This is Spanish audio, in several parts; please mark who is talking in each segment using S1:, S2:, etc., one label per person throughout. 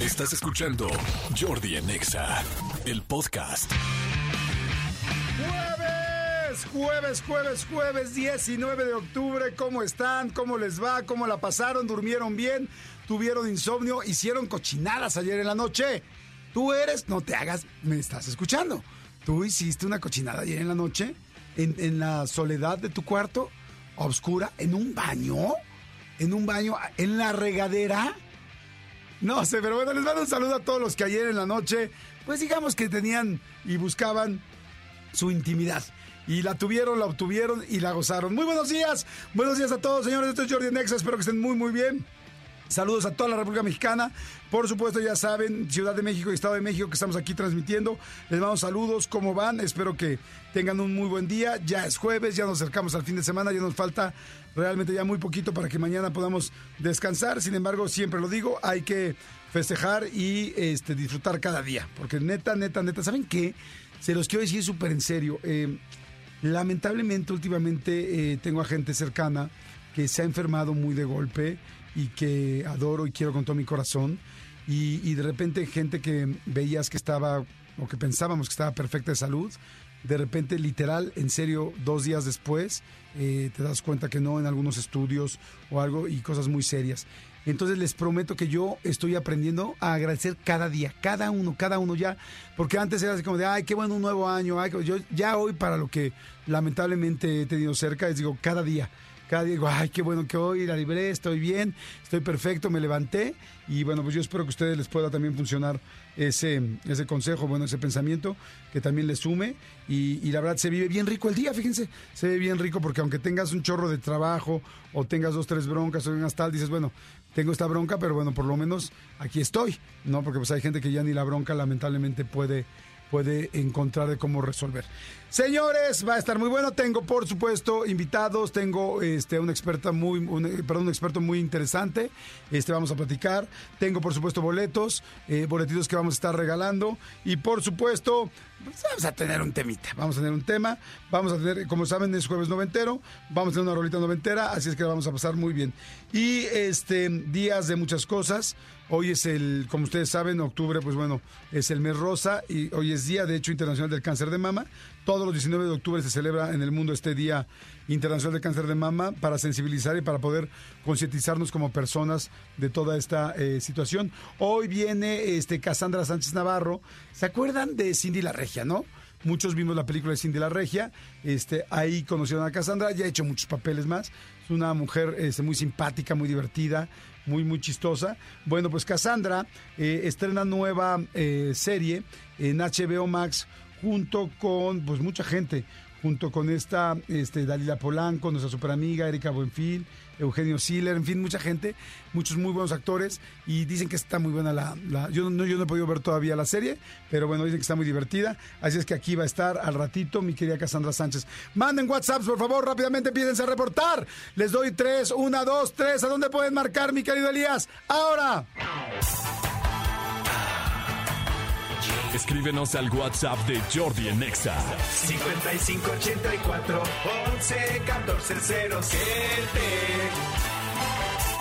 S1: Estás escuchando Jordi en Exa, el podcast.
S2: Jueves, jueves, jueves, jueves 19 de octubre. ¿Cómo están? ¿Cómo les va? ¿Cómo la pasaron? ¿Durmieron bien? ¿Tuvieron insomnio? ¿Hicieron cochinadas ayer en la noche? Tú eres, no te hagas, me estás escuchando. ¿Tú hiciste una cochinada ayer en la noche? ¿En, en la soledad de tu cuarto? ¿A ¿Oscura? ¿En un baño? ¿En un baño? ¿En la regadera? No sé, pero bueno, les mando un saludo a todos los que ayer en la noche, pues digamos que tenían y buscaban su intimidad. Y la tuvieron, la obtuvieron y la gozaron. Muy buenos días, buenos días a todos, señores. Esto es Jordi Nexa, espero que estén muy, muy bien. Saludos a toda la República Mexicana. Por supuesto, ya saben, Ciudad de México y Estado de México que estamos aquí transmitiendo. Les mando saludos, ¿cómo van? Espero que tengan un muy buen día. Ya es jueves, ya nos acercamos al fin de semana, ya nos falta realmente ya muy poquito para que mañana podamos descansar. Sin embargo, siempre lo digo, hay que festejar y este, disfrutar cada día. Porque neta, neta, neta, ¿saben qué? Se los quiero decir súper en serio. Eh, lamentablemente, últimamente eh, tengo a gente cercana que se ha enfermado muy de golpe y que adoro y quiero con todo mi corazón. Y, y, de repente gente que veías que estaba, o que pensábamos que estaba perfecta de salud, de repente literal, en serio, dos días después, eh, te das cuenta que no en algunos estudios o algo y cosas muy serias. Entonces les prometo que yo estoy aprendiendo a agradecer cada día, cada uno, cada uno ya, porque antes era así como de, ay, qué bueno un nuevo año, ay, yo ya hoy para lo que lamentablemente he tenido cerca, les digo, cada día cada día digo, ay, qué bueno que hoy la libré, estoy bien, estoy perfecto, me levanté y bueno, pues yo espero que a ustedes les pueda también funcionar ese, ese consejo, bueno, ese pensamiento que también les sume y, y, la verdad se vive bien rico el día, fíjense, se ve bien rico porque aunque tengas un chorro de trabajo o tengas dos, tres broncas o unas tal, dices, bueno, tengo esta bronca, pero bueno, por lo menos aquí estoy, ¿no? Porque pues hay gente que ya ni la bronca lamentablemente puede puede encontrar de cómo resolver. Señores, va a estar muy bueno. Tengo, por supuesto, invitados. Tengo este, una experta muy, un, perdón, experto muy interesante. Este, vamos a platicar. Tengo, por supuesto, boletos, eh, boletitos que vamos a estar regalando. Y, por supuesto, pues vamos a tener un temita. Vamos a tener un tema. Vamos a tener, como saben, es jueves noventero. Vamos a tener una rolita noventera. Así es que la vamos a pasar muy bien. Y este, días de muchas cosas. Hoy es el, como ustedes saben, octubre, pues bueno, es el mes rosa y hoy es Día, de hecho, Internacional del Cáncer de Mama. Todos los 19 de octubre se celebra en el mundo este Día Internacional del Cáncer de Mama para sensibilizar y para poder concientizarnos como personas de toda esta eh, situación. Hoy viene este Cassandra Sánchez Navarro. ¿Se acuerdan de Cindy la Regia, no? Muchos vimos la película de Cindy la Regia. Este, ahí conocieron a Cassandra, ya ha hecho muchos papeles más. Una mujer este, muy simpática, muy divertida, muy, muy chistosa. Bueno, pues Cassandra eh, estrena nueva eh, serie en HBO Max junto con pues mucha gente, junto con esta este, Dalila Polanco, nuestra super amiga Erika Buenfil, Eugenio Siller, en fin, mucha gente, muchos muy buenos actores y dicen que está muy buena la... yo, no, yo no he podido ver todavía la serie, pero bueno, dicen que está muy divertida, así es que aquí va a estar al ratito mi querida Cassandra Sánchez. Manden WhatsApp, por favor, rápidamente empiecen a reportar. Les doy tres, una, dos, tres, ¿a dónde pueden marcar, mi querido Elías? Ahora.
S1: Escríbenos al WhatsApp de Jordi en Nexa.
S3: 5584 11 14 07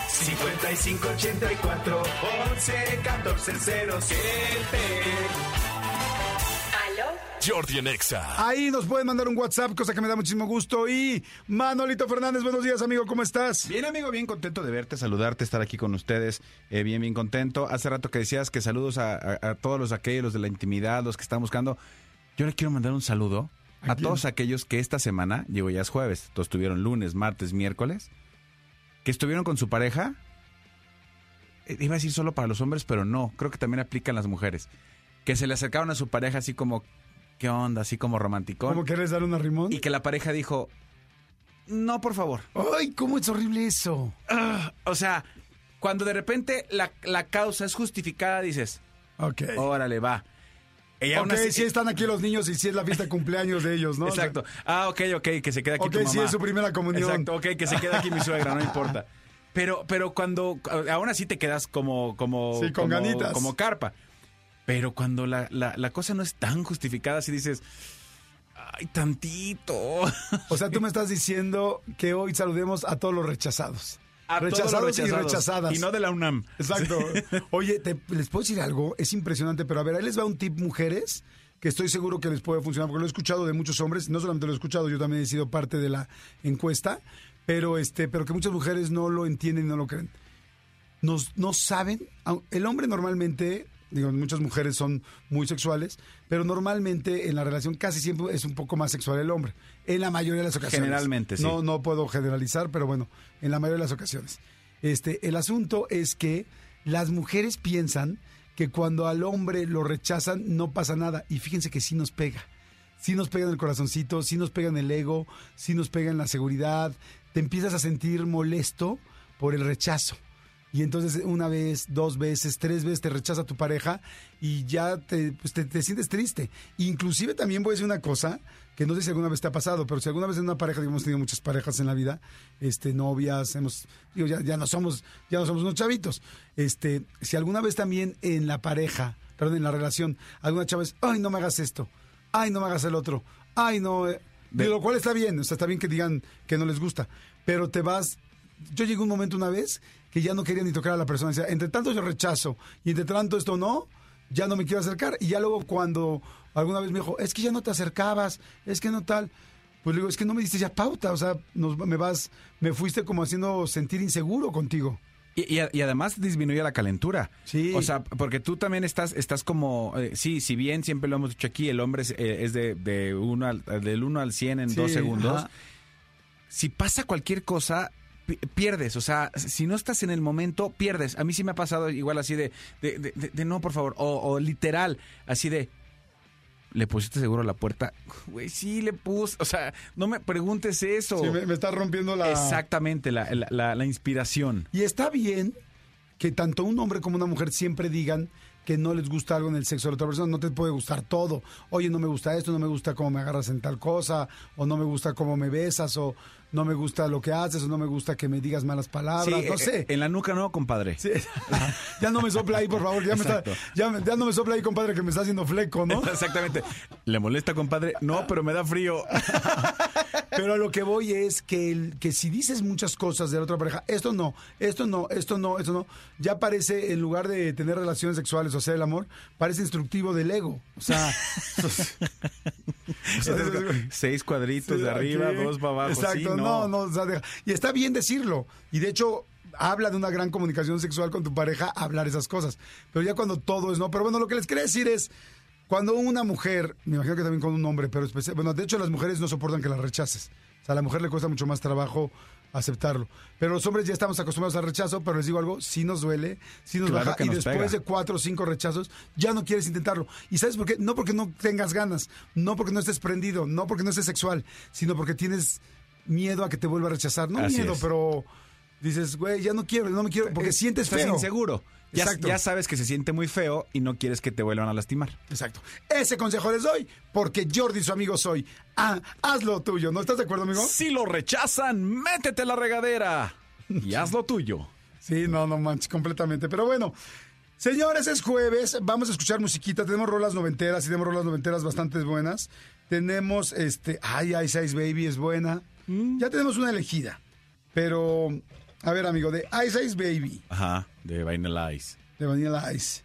S3: 5584 11 14 07
S1: Jordi en Exa.
S2: Ahí nos pueden mandar un WhatsApp, cosa que me da muchísimo gusto. Y Manolito Fernández, buenos días, amigo, ¿cómo estás?
S4: Bien, amigo, bien contento de verte, saludarte, estar aquí con ustedes. Eh, bien, bien contento. Hace rato que decías que saludos a, a, a todos los aquellos, los de la intimidad, los que están buscando. Yo le quiero mandar un saludo a, todos aquellos que esta semana, llegó ya es jueves, todos estuvieron lunes, martes, miércoles, que estuvieron con su pareja. Eh, Iba a decir solo para los hombres, pero no, creo que también aplican las mujeres. Que se le acercaron a su pareja así como, ¿qué onda? Así como romanticón.
S2: ¿Cómo quieres dar una rimón?
S4: Y que la pareja dijo, no, por favor.
S2: ¡Ay, cómo es horrible eso!
S4: Ah, o sea, cuando de repente la, la causa es justificada, dices,
S2: Ok.
S4: órale, va. Ella
S2: ok, si están aquí los niños y si es la fiesta de cumpleaños de ellos, ¿no? O sea,
S4: Exacto. Ah, ok, ok, que se queda aquí
S2: Ok,
S4: tu mamá.
S2: sí, es su primera comunión.
S4: Exacto, ok, que se queda aquí mi suegra, no importa. Pero, pero cuando, aún así te quedas como, como,
S2: Sí, con
S4: como,
S2: ganitas.
S4: como carpa. Pero cuando la, la, la cosa no es tan justificada, si dices, ay, tantito.
S2: O sea, tú me estás diciendo que hoy saludemos a todos los rechazados.
S4: A todos los
S2: rechazados y
S4: rechazados.
S2: rechazadas.
S4: Y no de la UNAM.
S2: Exacto. Oye, te- les puedo decir algo, es impresionante, pero a ver, ahí les va un tip, mujeres, que estoy seguro que les puede funcionar, porque lo he escuchado de muchos hombres, no solamente lo he escuchado, yo también he sido parte de la encuesta, pero este, pero que muchas mujeres no lo entienden y no lo creen. Nos, no saben, el hombre normalmente, digo, muchas mujeres son muy sexuales, pero normalmente en la relación casi siempre es un poco más sexual el hombre, en la mayoría de las ocasiones.
S4: Generalmente, sí.
S2: No, no puedo generalizar, pero bueno, en la mayoría de las ocasiones. Este, el asunto es que las mujeres piensan que cuando al hombre lo rechazan no pasa nada. Y fíjense que sí nos pega. Sí nos pega en el corazoncito, sí nos pega en el ego, sí nos pega en la seguridad. Te empiezas a sentir molesto por el rechazo. Y entonces una vez, dos veces, tres veces te rechaza tu pareja y ya te, pues, te, te sientes triste. Inclusive también voy a decir una cosa que no sé si alguna vez te ha pasado, pero si alguna vez en una pareja, digo, hemos tenido muchas parejas en la vida, este, novias, hemos, digo, ya, ya no somos, ya no somos unos chavitos. Este, si alguna vez también en la pareja, perdón, en la relación, alguna chava es, ay, no me hagas esto, ay, no me hagas el otro, ay, no, eh", de lo cual está bien, o sea, está bien que digan que no les gusta, pero te vas yo llegué un momento una vez que ya no quería ni tocar a la persona. Decía, entre tanto yo rechazo y entre tanto esto no, ya no me quiero acercar. Y ya luego cuando alguna vez me dijo, es que ya no te acercabas, es que no tal. Pues le digo, es que no me diste ya pauta, o sea, nos, me vas, me fuiste como haciendo sentir inseguro contigo.
S4: Y, y a- y además disminuye la calentura.
S2: Sí.
S4: O sea, porque tú también estás, estás como, eh, sí, si bien siempre lo hemos dicho aquí, el hombre es, eh, es de, de uno al, del 1 al 100 en
S2: Sí,
S4: dos segundos.
S2: ajá.
S4: Si pasa cualquier cosa, pierdes. O sea, si no estás en el momento, pierdes. A mí sí me ha pasado igual así de, de, de- de- de no, por favor. O, o literal, así de, ¿le pusiste seguro a la puerta? Güey, sí, le puse. O sea, no me preguntes eso.
S2: Sí, me, me está rompiendo la...
S4: Exactamente, la, la- la- la inspiración.
S2: Y está bien que tanto un hombre como una mujer siempre digan que no les gusta algo en el sexo de la otra persona, no te puede gustar todo. Oye, no me gusta esto, no me gusta cómo me agarras en tal cosa, o no me gusta cómo me besas, o no me gusta lo que haces, o no me gusta que me digas malas palabras,
S4: Sí,
S2: no
S4: eh,
S2: sé.
S4: En la nuca no, compadre.
S2: Sí. ya no me sopla ahí, por favor, ya, me está- ya, ya no me sopla ahí, compadre, que me está haciendo fleco, ¿no?
S4: Exactamente. ¿Le molesta, compadre? No, pero me da frío.
S2: Pero a lo que voy es que, el, que si dices muchas cosas de la otra pareja, esto no, esto no, esto no, esto no, ya parece, en lugar de tener relaciones sexuales o hacer el amor, parece instructivo del ego. O sea, o sea,
S4: Seis cuadritos
S2: Sí,
S4: de arriba,
S2: aquí.
S4: dos para abajo.
S2: Exacto,
S4: Sí,
S2: no,
S4: no,
S2: no, o sea, deja- y está bien decirlo. Y de hecho, habla de una gran comunicación sexual con tu pareja, hablar esas cosas. Pero ya cuando todo es no. Pero bueno, lo que les quería decir es, cuando una mujer, me imagino que también con un hombre, pero especial, bueno, de hecho las mujeres no soportan que las rechaces. O sea, a la mujer le cuesta mucho más trabajo aceptarlo. Pero los hombres ya estamos acostumbrados al rechazo, pero les digo algo, sí nos duele, sí nos
S4: Claro
S2: baja. Y
S4: nos
S2: después
S4: pega.
S2: de cuatro o cinco rechazos, ya no quieres intentarlo. ¿Y sabes por qué? No porque no tengas ganas, no porque no estés prendido, no porque no estés sexual, sino porque tienes miedo a que te vuelva a rechazar. No
S4: Así
S2: miedo,
S4: es.
S2: pero dices, güey, ya no quiero, no me quiero, porque
S4: Eh,
S2: sientes
S4: estás
S2: feo.
S4: inseguro. Ya, sabes que se siente muy feo y no quieres que te vuelvan a lastimar.
S2: Exacto. Ese consejo les doy, porque Jordi, su amigo, soy. Ah, haz lo tuyo, ¿no estás de acuerdo, amigo?
S4: Si lo rechazan, métete a la regadera y haz lo tuyo.
S2: Sí, no, no manches, completamente. Pero bueno, señores, es jueves, vamos a escuchar musiquita. Tenemos rolas noventeras y tenemos rolas noventeras bastante buenas. Tenemos, este, ay, Ice Ice Baby es buena. Ya tenemos una elegida. Pero, a ver, amigo, de Ice Ice Baby,
S4: Ajá, de Vanilla Ice.
S2: de Vanilla Ice.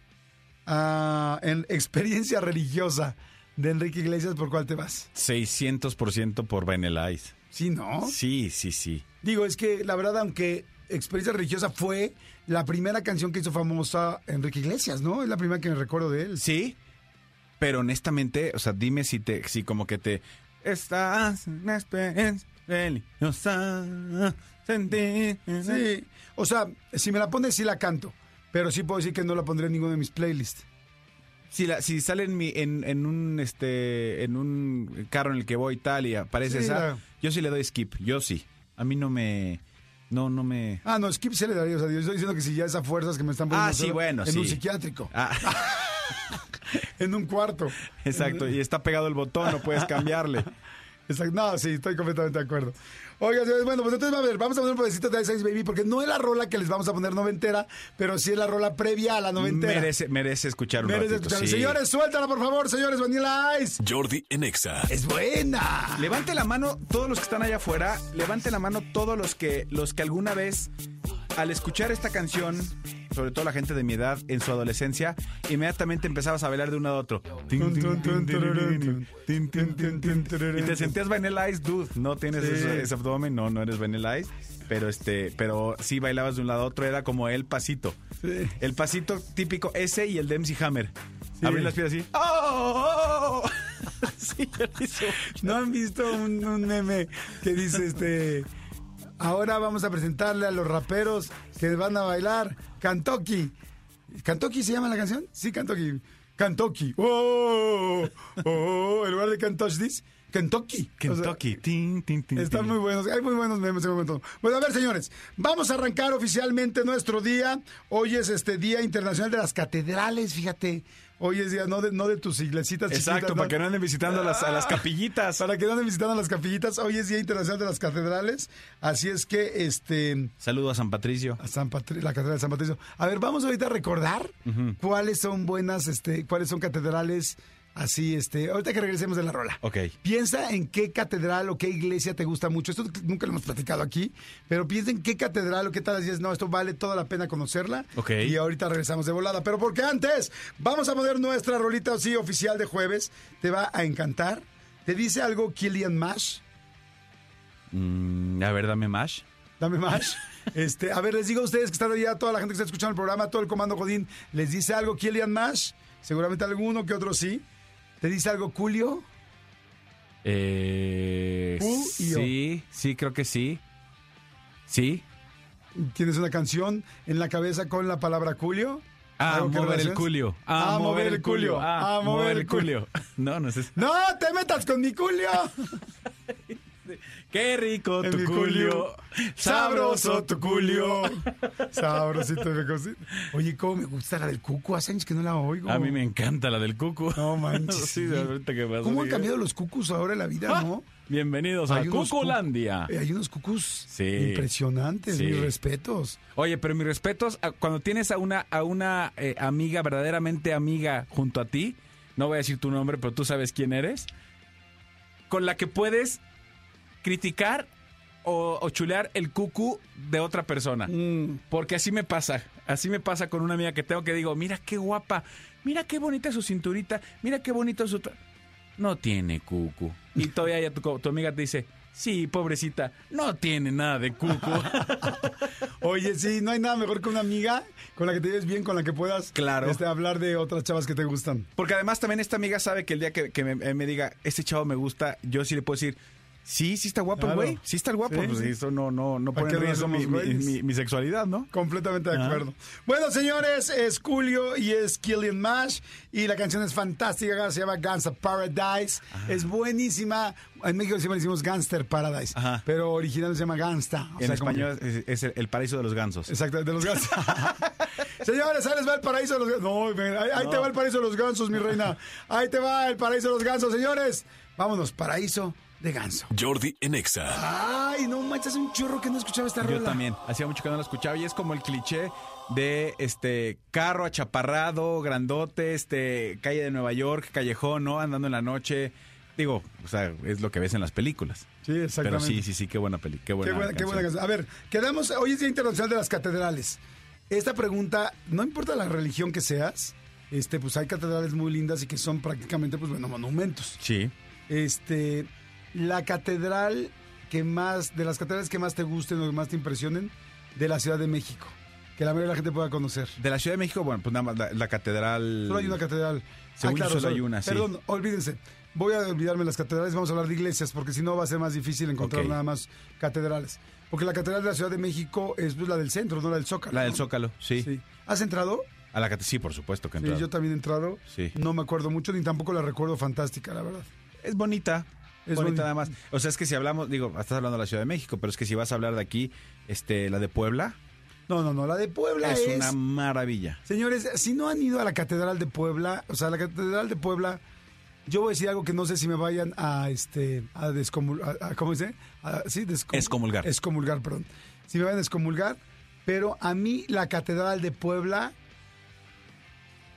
S2: Ah, en experiencia religiosa de Enrique Iglesias, ¿por cuál te vas?
S4: 600% por Vanilla Ice.
S2: Sí, ¿no?
S4: Sí, sí, sí.
S2: Digo, es que la verdad, aunque Experiencia Religiosa fue la primera canción que hizo famosa Enrique Iglesias, ¿no? Es la primera que me recuerdo de él.
S4: Sí, pero honestamente, o sea, dime si te, si como que te estás en experiencia religiosa,
S2: Sí, o sea, si me la pones, sí la canto. Pero sí puedo decir que no la pondré en ninguno de mis playlists.
S4: Si, la, si sale en, mi, en, en un este en un carro en el que voy y tal y aparece
S2: Sí,
S4: esa,
S2: la-
S4: yo sí le doy skip, yo sí. A mí no me no no me
S2: Ah, no, Skip se le daría. O sea, yo estoy diciendo que si ya esas fuerzas que me están poniendo
S4: Ah, sí, bueno,
S2: en un psiquiátrico,
S4: Ah,
S2: en un cuarto.
S4: exacto, y está pegado el botón, no puedes cambiarle.
S2: Exacto. No, sí, estoy completamente de acuerdo. Oiga, señores, bueno, pues entonces a ver, vamos a poner un pedacito de Ice Ice Baby, porque no es la rola que les vamos a poner noventera, pero sí es la rola previa a la noventera.
S4: Merece merece escuchar un
S2: Merece
S4: ratito, sí.
S2: Señores, suéltala, por favor, señores, Vanilla Ice.
S1: Jordi en Exa.
S2: Es buena.
S4: Levante la mano todos los que están allá afuera, levante la mano todos los que los que alguna vez al escuchar esta canción, sobre todo la gente de mi edad en su adolescencia, inmediatamente empezabas a bailar de uno a otro. Y te sentías Vanilla Ice, dude. No tienes
S2: Sí.
S4: ese, ese abdomen, no, no eres Vanilla Ice. Pero este, pero sí bailabas de un lado a otro, era como el pasito.
S2: Sí.
S4: El pasito típico, ese y el de MC Hammer.
S2: Sí.
S4: Abrir las piernas así. ¡Oh! oh, oh! sí.
S2: ¿No han visto un, un meme que dice este... Ahora vamos a presentarle a los raperos que van a bailar Kentucky. ¿Kentucky se llama la canción? Sí, Kentucky. Kentucky. ¡Oh! ¡Oh! En lugar de Can't Touch This, Kentucky. O sea,
S4: Kentucky. Tin, tin, tin,
S2: Están muy buenos, hay muy buenos memes en el momento. Bueno, a ver, señores, vamos a arrancar oficialmente nuestro día. Hoy es este Día Internacional de las Catedrales, fíjate. Hoy es día no de, no de tus iglesitas
S4: Exacto,
S2: chiquitas,
S4: para que no anden visitando a las, a las
S2: Ah,
S4: capillitas.
S2: Para que no anden visitando las capillitas. Hoy es Día Internacional de las Catedrales. Así es que, este...
S4: Saludo a San Patricio.
S2: a San Patri- la catedral de San Patricio. A ver, vamos ahorita a recordar cuáles son buenas, este, cuáles son catedrales así, este, ahorita que regresemos de la rola.
S4: Ok.
S2: Piensa en qué catedral o qué iglesia te gusta mucho. Esto nunca lo hemos platicado aquí, pero piensa en qué catedral o qué tal dices, no, esto vale toda la pena conocerla.
S4: Ok.
S2: Y ahorita regresamos de volada. Pero porque antes, vamos a poner nuestra rolita así oficial de jueves. Te va a encantar. ¿Te dice algo Killian Mash?
S4: Mm, a ver, dame mash.
S2: Dame más. Este, a ver, les digo a ustedes que están allá, toda la gente que está escuchando el programa, todo el comando Godín, ¿les dice algo Killian Mash? Seguramente alguno que otro sí. ¿Te dice algo Julio?
S4: Eh, sí, sí, creo que sí. Sí.
S2: ¿Tienes una canción en la cabeza con la palabra Julio?
S4: A
S2: ¿Algo que
S4: mover el culio.
S2: A mover el culio.
S4: A mover el culio. No, no sé.
S2: ¡No te metas con mi Julio!
S4: Qué rico
S2: En
S4: tu culio.
S2: Sabroso tu culio. Sabrosito mi cosita. Oye, cómo me gusta la del cucu. Hace años que no la oigo.
S4: A mí me encanta la del cucu.
S2: No manches.
S4: sí, de ahorita que pasó.
S2: ¿Cómo han cambiado los cucus ahora en la vida,
S4: ¡Ah!
S2: no?
S4: Bienvenidos a
S2: Hay
S4: Cuculandia.
S2: Eh, Hay unos cucus
S4: Sí.
S2: impresionantes,
S4: Sí.
S2: mis respetos.
S4: Oye, pero mis respetos, a- cuando tienes a una, a una eh, amiga, verdaderamente amiga junto a ti, no voy a decir tu nombre, pero tú sabes quién eres, con la que puedes criticar o, o chulear el cucu de otra persona.
S2: Mm.
S4: Porque así me pasa, así me pasa con una amiga que tengo que digo, mira qué guapa, mira qué bonita su cinturita, mira qué bonito su... tra-". No tiene cucu. Y todavía ya tu, tu amiga te dice, sí, pobrecita, no tiene nada de cucu.
S2: Oye, sí, no hay nada mejor que una amiga con la que te lleves bien, con la que puedas
S4: Claro.
S2: este, hablar de otras chavas que te gustan.
S4: Porque además también esta amiga sabe que el día que, que me, me diga, este chavo me gusta, yo sí le puedo decir, sí, sí está guapo
S2: Claro.
S4: güey, sí está el guapo.
S2: Sí,
S4: pues
S2: sí.
S4: eso no, no, no
S2: ¿Para
S4: pone en riesgo mi,
S2: hacemos
S4: mi-
S2: güeyes?
S4: mi- mi sexualidad, ¿no?
S2: Completamente de
S4: Ah.
S2: acuerdo. Bueno, señores, es Julio y es Killian Mash. Y la canción es fantástica, se llama Gangsta Paradise. Es buenísima. En México siempre decimos Gangster Paradise.
S4: Ajá.
S2: Pero original se llama Gangsta. O
S4: en
S2: sea, como que-
S4: español es, es el, el paraíso de los gansos.
S2: Exacto, de los gansos. Señores, ahí les va el paraíso de los gansos. No, ahí te va el paraíso de los gansos, mi reina. Ahí te va el paraíso de los gansos, señores. Vámonos, paraíso de ganso.
S1: Jordi en Exa.
S2: Ay, no manches, hace un chorro que no escuchaba esta rola.
S4: Yo también, hacía mucho que no lo escuchaba y es como el cliché de este carro achaparrado, grandote, este calle de Nueva York, callejón, ¿no? Andando en la noche. Digo, o sea, es lo que ves en las películas.
S2: Sí,
S4: Pero
S2: exactamente.
S4: sí, sí, sí, qué buena peli, qué buena,
S2: Qué buena, qué buena
S4: canción.
S2: A ver, quedamos. Hoy es Día Internacional de las Catedrales. Esta pregunta, no importa la religión que seas, este, pues hay catedrales muy lindas y que son prácticamente, pues bueno, monumentos.
S4: Sí.
S2: Este, la catedral que más, de las catedrales que más te gusten o que más te impresionen, de la Ciudad de México. Que la mayoría de la gente pueda conocer.
S4: De la Ciudad de México, bueno, pues nada más la, la catedral.
S2: Solo hay una catedral.
S4: Según yo solo hay una, sí.
S2: Perdón, olvídense. Voy a olvidarme las catedrales, vamos a hablar de iglesias, porque si no va a ser más difícil encontrar nada más catedrales. Porque la catedral de la Ciudad de México es pues, la del centro, no la del Zócalo.
S4: La del
S2: ¿no?
S4: Zócalo, sí.
S2: Sí. ¿Has entrado?
S4: A la cate- sí, por supuesto que he
S2: Sí,
S4: entrado.
S2: yo también he entrado.
S4: Sí.
S2: No me acuerdo mucho, ni tampoco la recuerdo fantástica, la verdad.
S4: Es bonita.
S2: Es
S4: bonita nada más. O sea, es que si hablamos, digo, estás hablando de la Ciudad de México, pero es que si vas a hablar de aquí, este, la de Puebla,
S2: No, no, no, la de Puebla es...
S4: es una maravilla.
S2: Señores, si no han ido a la Catedral de Puebla, o sea, la Catedral de Puebla, yo voy a decir algo que no sé si me vayan a este a descomulgar, ¿cómo dice? A- sí, descom-
S4: Excomulgar.
S2: Excomulgar, perdón. Si me vayan a excomulgar, pero a mí la Catedral de Puebla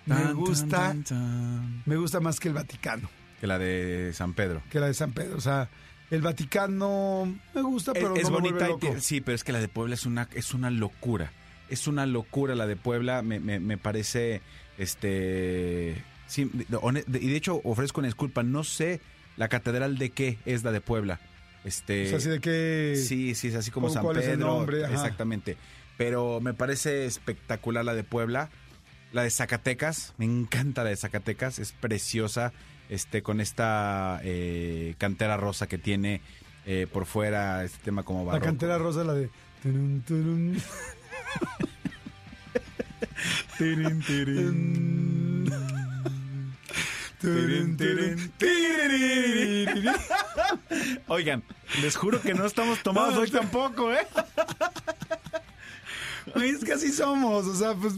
S2: me
S4: Tan,
S2: gusta,
S4: tan, tan, tan.
S2: me gusta más que el Vaticano,
S4: Que la de San Pedro.
S2: que la de San Pedro, o sea, El Vaticano me gusta, pero
S4: es, es
S2: me
S4: bonita, y
S2: loco.
S4: sí, pero es que la de Puebla es una, es una locura. Es una locura la de Puebla, me, me, me parece, este, sí, y de hecho ofrezco una disculpa, no sé la catedral de qué es la de Puebla. Este,
S2: sea, así de que...
S4: Sí, sí, es así como
S2: ¿Cuál-
S4: San
S2: cuál es el
S4: Pedro.
S2: nombre?
S4: Exactamente. Pero me parece espectacular la de Puebla. La de Zacatecas, me encanta la de Zacatecas, es preciosa, este, con esta eh, cantera rosa que tiene eh, por fuera, este tema como
S2: La
S4: barroco.
S2: cantera rosa, la de... turun, turun.
S4: Tirin, tirin.
S2: Tiririririri.
S4: Oigan, les juro que no estamos tomados
S2: No,
S4: hoy tampoco, ¿eh?
S2: Es que así somos, o sea, pues...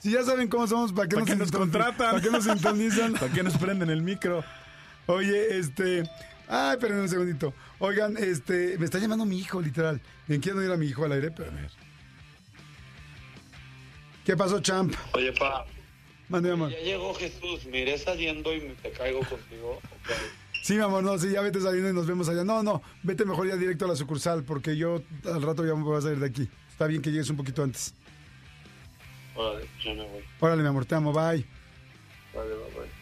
S2: Si ya saben cómo somos, ¿para qué,
S4: ¿Para qué nos
S2: sintoni-
S4: contratan?
S2: ¿Para qué nos sintonizan?
S4: ¿Para qué nos prenden el micro?
S2: Oye, este. Ay, espérenme un segundito. Oigan, este. Me está llamando mi hijo, literal. Bien, quiero ir a mi hijo al aire, pero a ver. ¿Qué pasó, champ?
S5: Oye, pa,
S2: Mande, amor.
S5: ya llegó Jesús, me iré saliendo y me te caigo contigo.
S2: Sí, mi amor, no, sí, ya vete saliendo y nos vemos allá. No, no, vete mejor ya directo a la sucursal, porque yo al rato ya me voy a salir de aquí. Está bien que llegues un poquito antes.
S5: Órale, ya me voy.
S2: Órale, mi amor, te amo, bye.
S5: Vale, bye, bye.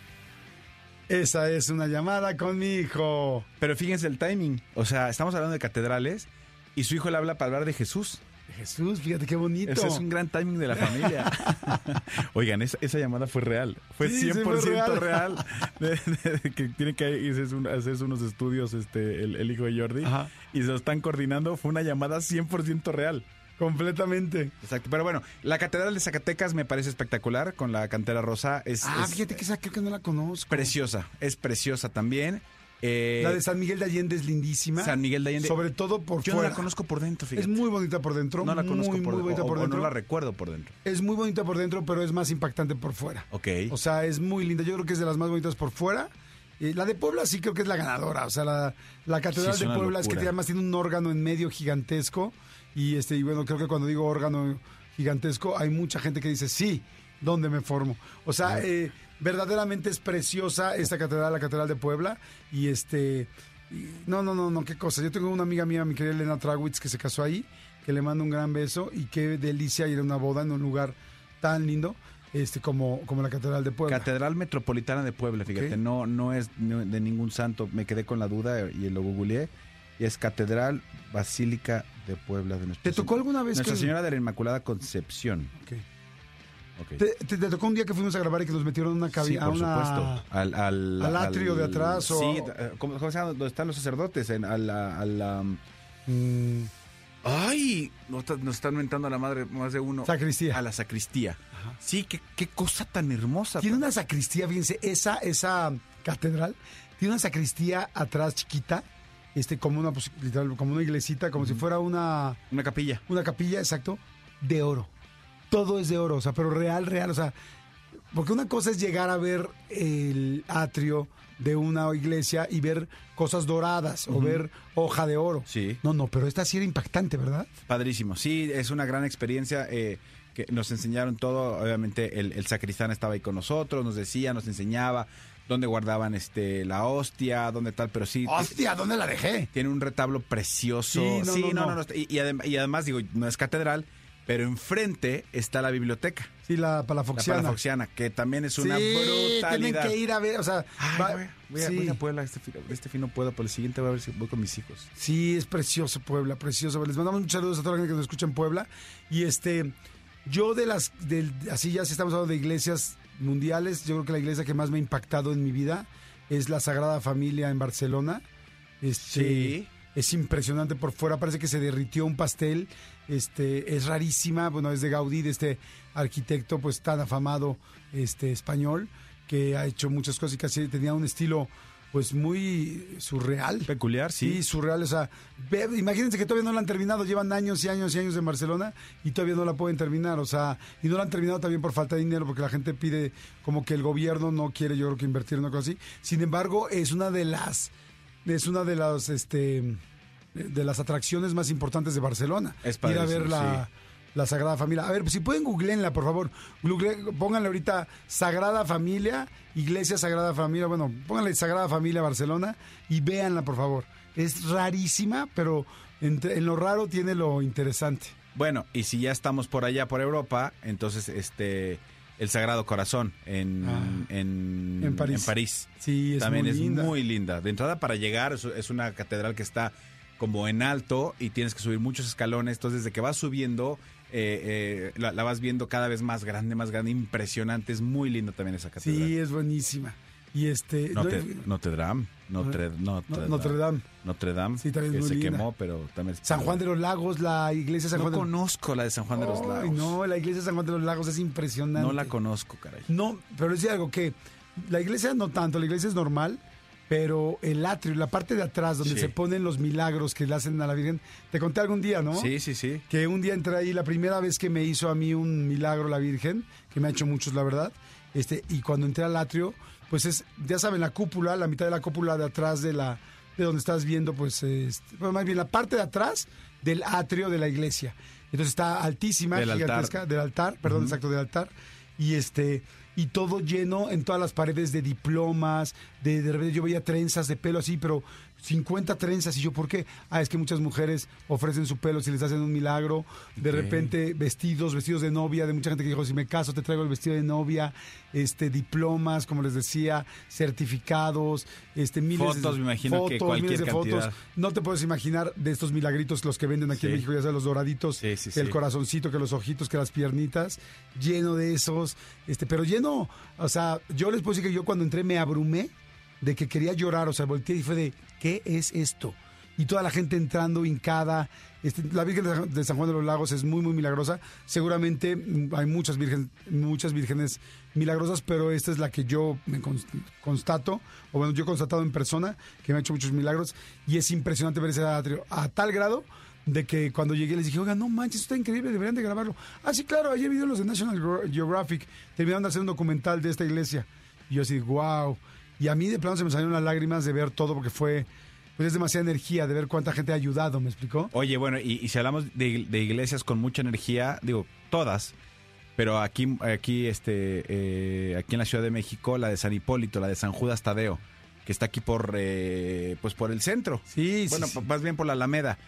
S2: Esa es una llamada con mi hijo.
S4: Pero fíjense el timing. O sea, estamos hablando de catedrales y su hijo le habla para hablar de Jesús.
S2: Jesús, fíjate qué bonito.
S4: Ese es un gran timing de la familia. Oigan, esa, esa llamada fue real. Fue
S2: Sí, sí,
S4: 100%
S2: fue real.
S4: real. De- de- de que tiene que un- hacerse unos estudios este, el, el hijo de Jordi.
S2: Ajá.
S4: Y se lo están coordinando. Fue una llamada 100% real.
S2: Completamente.
S4: Exacto. Pero bueno, la Catedral de Zacatecas me parece espectacular con la cantera rosa. Es,
S2: Ah,
S4: es
S2: fíjate que esa creo que no la conozco.
S4: preciosa. Es preciosa también. Eh,
S2: La de San Miguel de Allende es lindísima.
S4: San Miguel de Allende.
S2: Sobre todo por
S4: Yo
S2: fuera.
S4: no la conozco por dentro, fíjate.
S2: Es muy bonita por dentro.
S4: no la conozco
S2: muy,
S4: por
S2: muy
S4: dentro.
S2: bonita
S4: o-
S2: por
S4: o
S2: dentro.
S4: no la recuerdo por dentro.
S2: Es muy bonita por dentro, pero es más impactante por fuera.
S4: Ok.
S2: O sea, es muy linda. Yo creo que es de las más bonitas por fuera. Eh, la de Puebla sí creo que es la ganadora. O sea, la, la Catedral
S4: Sí,
S2: de Puebla es que además tiene un órgano en medio gigantesco. Y este y bueno, creo que cuando digo órgano gigantesco, hay mucha gente que dice, sí, ¿dónde me formo? O sea, eh, verdaderamente es preciosa esta catedral, la Catedral de Puebla. Y este... y- no, no, no, no, qué cosa. Yo tengo una amiga mía, mi querida Elena Trawitz, que se casó ahí, que le mando un gran beso y qué delicia ir a una boda en un lugar tan lindo este como, como la Catedral de Puebla.
S4: Catedral Metropolitana de Puebla, fíjate, no, no es de ningún santo. Me quedé con la duda y lo googleé. Y es Catedral Basílica de Puebla de Nuestra
S2: ¿Te tocó alguna vez
S4: Nuestra
S2: que-
S4: Señora de la Inmaculada Concepción.
S2: Ok.
S4: Ok.
S2: ¿Te, te- te tocó un día que fuimos a grabar y que nos metieron en una
S4: Sí,
S2: cabina?
S4: por
S2: una...
S4: supuesto. Al, al,
S2: al atrio de atrás o-
S4: Sí, eh, ¿cómo, se llama? ¿Dónde están los sacerdotes? En, a la, a la-
S2: Mm,
S4: ¡Ay! Nos, nos están mentando a la madre más de uno.
S2: sacristía.
S4: A la sacristía. Sí, qué, qué cosa tan hermosa.
S2: Tiene una sacristía, fíjense, esa, esa catedral tiene una sacristía atrás chiquita, este, como una, pues, literal, como una iglesita, como si fuera una,
S4: Una capilla.
S2: una capilla, exacto, de oro. Todo es de oro, o sea, pero real, real, o sea, porque una cosa es llegar a ver el atrio de una iglesia y ver cosas doradas o ver hoja de oro.
S4: Sí.
S2: No, no, pero esta sí era impactante, ¿verdad?
S4: Padrísimo, sí, es una gran experiencia. eh, que nos enseñaron todo, obviamente el, el sacristán estaba ahí con nosotros, nos decía, nos enseñaba dónde guardaban este la hostia, dónde tal, pero sí
S2: ¡Hostia! ¿Dónde la dejé?
S4: tiene un retablo precioso.
S2: Sí, no, no,
S4: no,
S2: no.
S4: no, y, y adem- y además digo, no es catedral, pero enfrente está la biblioteca,
S2: Sí, la
S4: la
S2: palafoxiana.
S4: Palafoxiana, que también es una
S2: sí,
S4: brutalidad.
S2: tienen que ir a ver, o sea,
S4: Ay,
S2: va-
S4: voy, voy a, voy a Puebla, este, este fin no puedo, pero el siguiente voy a ver si voy con mis hijos.
S2: Sí, es precioso Puebla, precioso. Les mandamos muchos saludos a toda la gente que nos escucha en Puebla. Y este, yo de las, del- así ya si estamos hablando de iglesias mundiales, yo creo que la iglesia que más me ha impactado en mi vida es la Sagrada Familia en Barcelona. Este,
S4: Sí.
S2: Es impresionante por fuera, parece que se derritió un pastel. Este, es rarísima, bueno, es de Gaudí, de este arquitecto pues tan afamado este español que ha hecho muchas cosas y casi tenía un estilo pues muy surreal.
S4: Peculiar,
S2: Sí,
S4: sí.
S2: surreal. O sea, ve- imagínense que todavía no la han terminado. Llevan años y años y años en Barcelona y todavía no la pueden terminar. O sea, y no la han terminado también por falta de dinero, porque la gente pide como que el gobierno no quiere, yo creo que invertir en una cosa así. Sin embargo, es una de las, es una de las, este, de las atracciones más importantes de Barcelona.
S4: Es
S2: Ir a ver
S4: padrísimo,
S2: la, la Sagrada Familia. A ver, si pueden googleenla, por favor. Google, pónganle ahorita Sagrada Familia, Iglesia Sagrada Familia. Bueno, pónganle Sagrada Familia Barcelona y véanla, por favor. Es rarísima, pero entre- en lo raro tiene lo interesante.
S4: Bueno, y si ya estamos por allá, por Europa, entonces este el Sagrado Corazón en,
S2: Ah.
S4: en,
S2: En París. Sí, es
S4: También
S2: muy
S4: es
S2: linda.
S4: muy linda. De entrada para llegar es una catedral que está como en alto y tienes que subir muchos escalones. Entonces, desde que vas subiendo, eh, eh, la, la vas viendo cada vez más grande, más grande, impresionante. Es muy linda también esa catedral.
S2: Sí, es buenísima. Y este... no
S4: Notre,
S2: hay-
S4: Notre Dame. Notre,
S2: No-
S4: Notre,
S2: Notre Dame.
S4: Notre Dame.
S2: Sí, también es
S4: que
S2: muy
S4: se
S2: linda.
S4: quemó, pero también. es-
S2: San Juan de los Lagos, la iglesia de San
S4: No
S2: Juan de
S4: conozco la de San Juan de los
S2: Ay,
S4: Lagos.
S2: no, la iglesia de San Juan de los Lagos es impresionante.
S4: No la conozco, caray.
S2: No, pero decía algo que la iglesia no tanto, la iglesia es normal, pero el atrio, la parte de atrás donde
S4: Sí.
S2: se ponen los milagros que le hacen a la Virgen, te conté algún día, ¿no?
S4: Sí, sí, sí.
S2: Que un día entré ahí, la primera vez que me hizo a mí un milagro la Virgen, que me ha hecho muchos, la verdad, este, y cuando entré al atrio, pues es, ya saben, la cúpula, la mitad de la cúpula de atrás de la, de donde estás viendo, pues, este, bueno, más bien la parte de atrás del atrio de la iglesia. Entonces está altísima,
S4: Del altar.
S2: gigantesca, del altar, perdón, exacto, del altar. Y este, y todo lleno en todas las paredes de diplomas, de, de repente yo veía trenzas de pelo así, pero 50 trenzas. Y yo, ¿por qué? Ah, es que muchas mujeres ofrecen su pelo si les hacen un milagro. De repente, vestidos, vestidos de novia, de mucha gente que dijo, si me caso, te traigo el vestido de novia. Este, diplomas, como les decía, certificados, este, miles de
S4: Fotos, me imagino que cualquier
S2: miles de
S4: cantidad.
S2: fotos. No te puedes imaginar de estos milagritos, los que venden aquí en. México, ya sabes, los doraditos,
S4: Sí, sí,
S2: que el corazoncito, que los ojitos, que las piernitas, lleno de esos, este, pero lleno, o sea, yo les puedo decir que yo cuando entré me abrumé de que quería llorar, o sea, volteé y fue de, ¿qué es esto? Y toda la gente entrando hincada. Este, la Virgen de San- Juan de los Lagos es muy, muy milagrosa. Seguramente mm, hay muchas, virgen, muchas vírgenes milagrosas, pero esta es la que yo me cons- constato, o bueno, yo he constatado en persona, que me ha hecho muchos milagros. Y es impresionante ver ese atrio a tal grado de que cuando llegué les dije, oiga, no manches, esto está increíble, deberían de grabarlo. Ah, sí, claro, ayer vi los de National Geo- Geographic, terminaron de hacer un documental de esta iglesia. Y yo así, wow. Y a mí de plano se me salieron las lágrimas de ver todo porque fue, pues es demasiada energía de ver cuánta gente ha ayudado, ¿me explicó?
S4: Oye, bueno, y, y si hablamos de, de iglesias con mucha energía, digo, todas, pero aquí, aquí, este, eh, aquí en la Ciudad de México, la de San Hipólito, la de San Judas Tadeo, que está aquí por, eh, pues por el centro.
S2: Sí,
S4: bueno,
S2: sí, sí.
S4: más bien por la Alameda.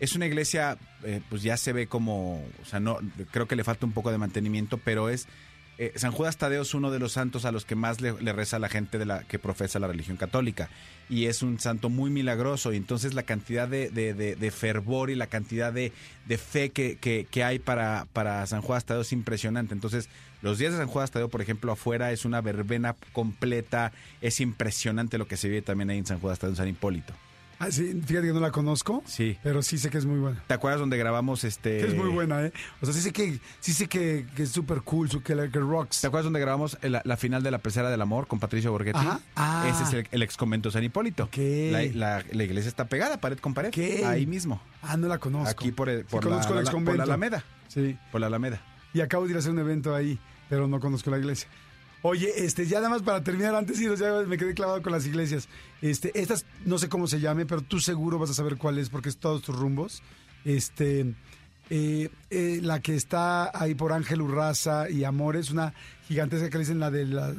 S4: Es una iglesia, eh, pues ya se ve como, o sea, no, creo que le falta un poco de mantenimiento, pero es eh, San Judas Tadeo es uno de los santos a los que más le, reza la gente de la que profesa la religión católica y es un santo muy milagroso y entonces la cantidad de, fervor y la cantidad de, fe que hay para, para San Judas Tadeo es impresionante. Entonces los días de San Judas Tadeo, por ejemplo, afuera es una verbena completa, es impresionante lo que se vive también ahí en San Judas Tadeo, en San Hipólito.
S2: Ah, sí, fíjate que no la conozco,
S4: Sí.
S2: pero sí sé que es muy buena.
S4: ¿Te acuerdas donde grabamos este?
S2: Que es muy buena, ¿eh? O sea, sí sé que, sí sé que, que es súper cool, su- que, que rocks.
S4: ¿Te acuerdas donde grabamos la, la final de la Pecera del Amor con Patricio Borghetti?
S2: Ajá. Ah.
S4: Ese es el, el ex convento San Hipólito.
S2: Ok.
S4: La, la- la iglesia está pegada, pared con pared.
S2: Ok.
S4: Ahí mismo.
S2: Ah, no la conozco.
S4: Aquí por, el- por,
S2: conozco el
S4: por la Alameda.
S2: Sí.
S4: Por la Alameda.
S2: Y acabo de ir a hacer un evento ahí, pero no conozco la iglesia. Oye, este, ya nada más para terminar, antes sí, ya me quedé clavado con las iglesias. Este, estas, no sé cómo se llame, pero tú seguro vas a saber cuál es, porque es todos tus rumbos. Este, eh, eh, la que está ahí por Ángel Urraza y Amores, una gigantesca que le dicen la de, la,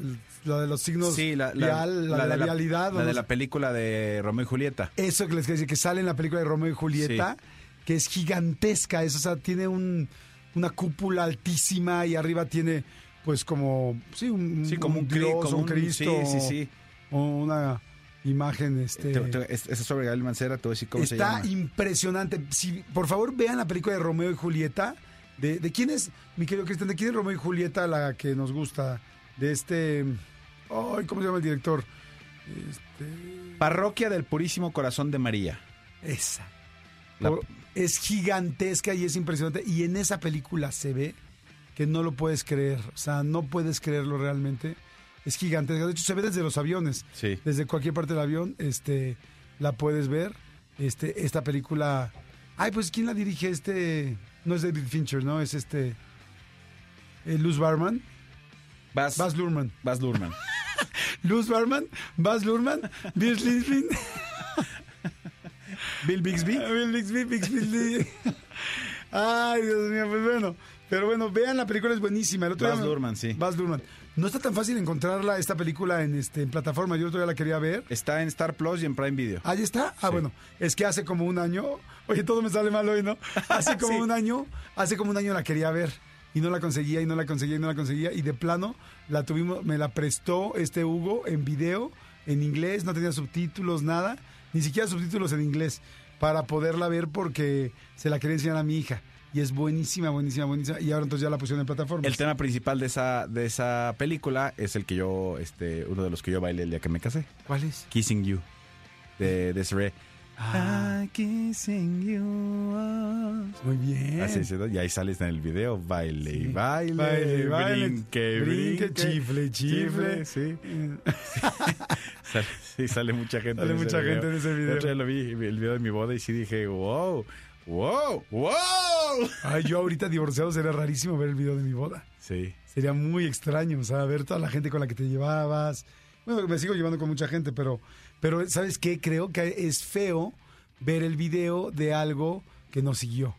S2: la de los signos
S4: Sí, la,
S2: vial, la, de la, vialidad.
S4: La de la película de Romeo y Julieta.
S2: Eso que les quería decir, que sale en la película de Romeo y Julieta, que es gigantesca, es, o sea, tiene un, una cúpula altísima y arriba tiene, pues, como, sí, un,
S4: Sí, como un, cri-
S2: Dios,
S4: como
S2: un
S4: un-
S2: Cristo,
S4: Sí, sí, sí.
S2: o una imagen, este...
S4: Te- te- es- sobre Gabriel Mancera, te voy a decir cómo se
S2: Está
S4: llama.
S2: impresionante. Si, por favor, vean la película de Romeo y Julieta. ¿De, de quién es, mi querido Cristian? ¿De quién es Romeo y Julieta la que nos gusta? De este... Ay, ¿Cómo se llama el director? Este...
S4: Parroquia del Purísimo Corazón de María.
S2: Esa.
S4: La-
S2: es gigantesca y es impresionante. Y en esa película se ve que no lo puedes creer. O sea, no puedes creerlo realmente. Es gigantesca. De hecho, se ve desde los aviones.
S4: Sí.
S2: Desde cualquier parte del avión, este, la puedes ver. Este, esta película. Ay, pues ¿quién la dirige? Este. No es David Fincher, ¿no? Es este. eh, Luz Barman.
S4: Baz,
S2: Baz Luhrmann.
S4: Baz Luhrmann.
S2: Luz Barman. Baz Luhrmann. Bill Linsby.
S4: Bill Bixby.
S2: Bill Bixby, Bixby. Ay, Dios mío, pues bueno. Pero bueno, vean, la película es buenísima. El otro
S4: Baz
S2: día
S4: Luhrmann, sí.
S2: Baz Luhrmann. No está tan fácil encontrarla, esta película, en, este, en plataforma. Yo todavía la quería ver.
S4: Está en Star Plus y en Prime Video.
S2: Ahí está. Ah,
S4: Sí.
S2: bueno, es que hace como un año, oye, todo me sale mal hoy, ¿no? Hace como
S4: Sí.
S2: un año, hace como un año la quería ver y no la conseguía y no la conseguía y no la conseguía y de plano la tuvimos, me la prestó este Hugo en video, en inglés, no tenía subtítulos, nada, ni siquiera subtítulos en inglés para poderla ver porque se la quería enseñar a mi hija. Y es buenísima, buenísima, buenísima. Y ahora entonces ya la pusieron en plataforma.
S4: El tema principal de esa, de esa película es el que yo, este, uno de los que yo bailé el día que me casé.
S2: ¿Cuál es?
S4: Kissing You, de Desiree.
S2: Ah.
S4: Kissing you.
S2: Muy bien.
S4: Así es, y ahí sales en el video, baile, y
S2: Sí.
S4: baile,
S2: Baile, baile,
S4: brinque,
S2: brinque,
S4: brinque,
S2: chifle, chifle.
S4: sí. Sale, sí, sale mucha gente.
S2: Sale
S4: en ese
S2: mucha
S4: video.
S2: gente en ese video.
S4: Día lo vi, el video de mi boda y sí dije, wow, wow, wow.
S2: Ay, yo ahorita divorciado sería rarísimo ver el video de mi boda.
S4: Sí.
S2: Sería muy extraño, o sea, ver toda la gente con la que te llevabas. Bueno, me sigo llevando con mucha gente, pero, pero ¿sabes qué? Creo que es feo ver el video de algo que nos siguió.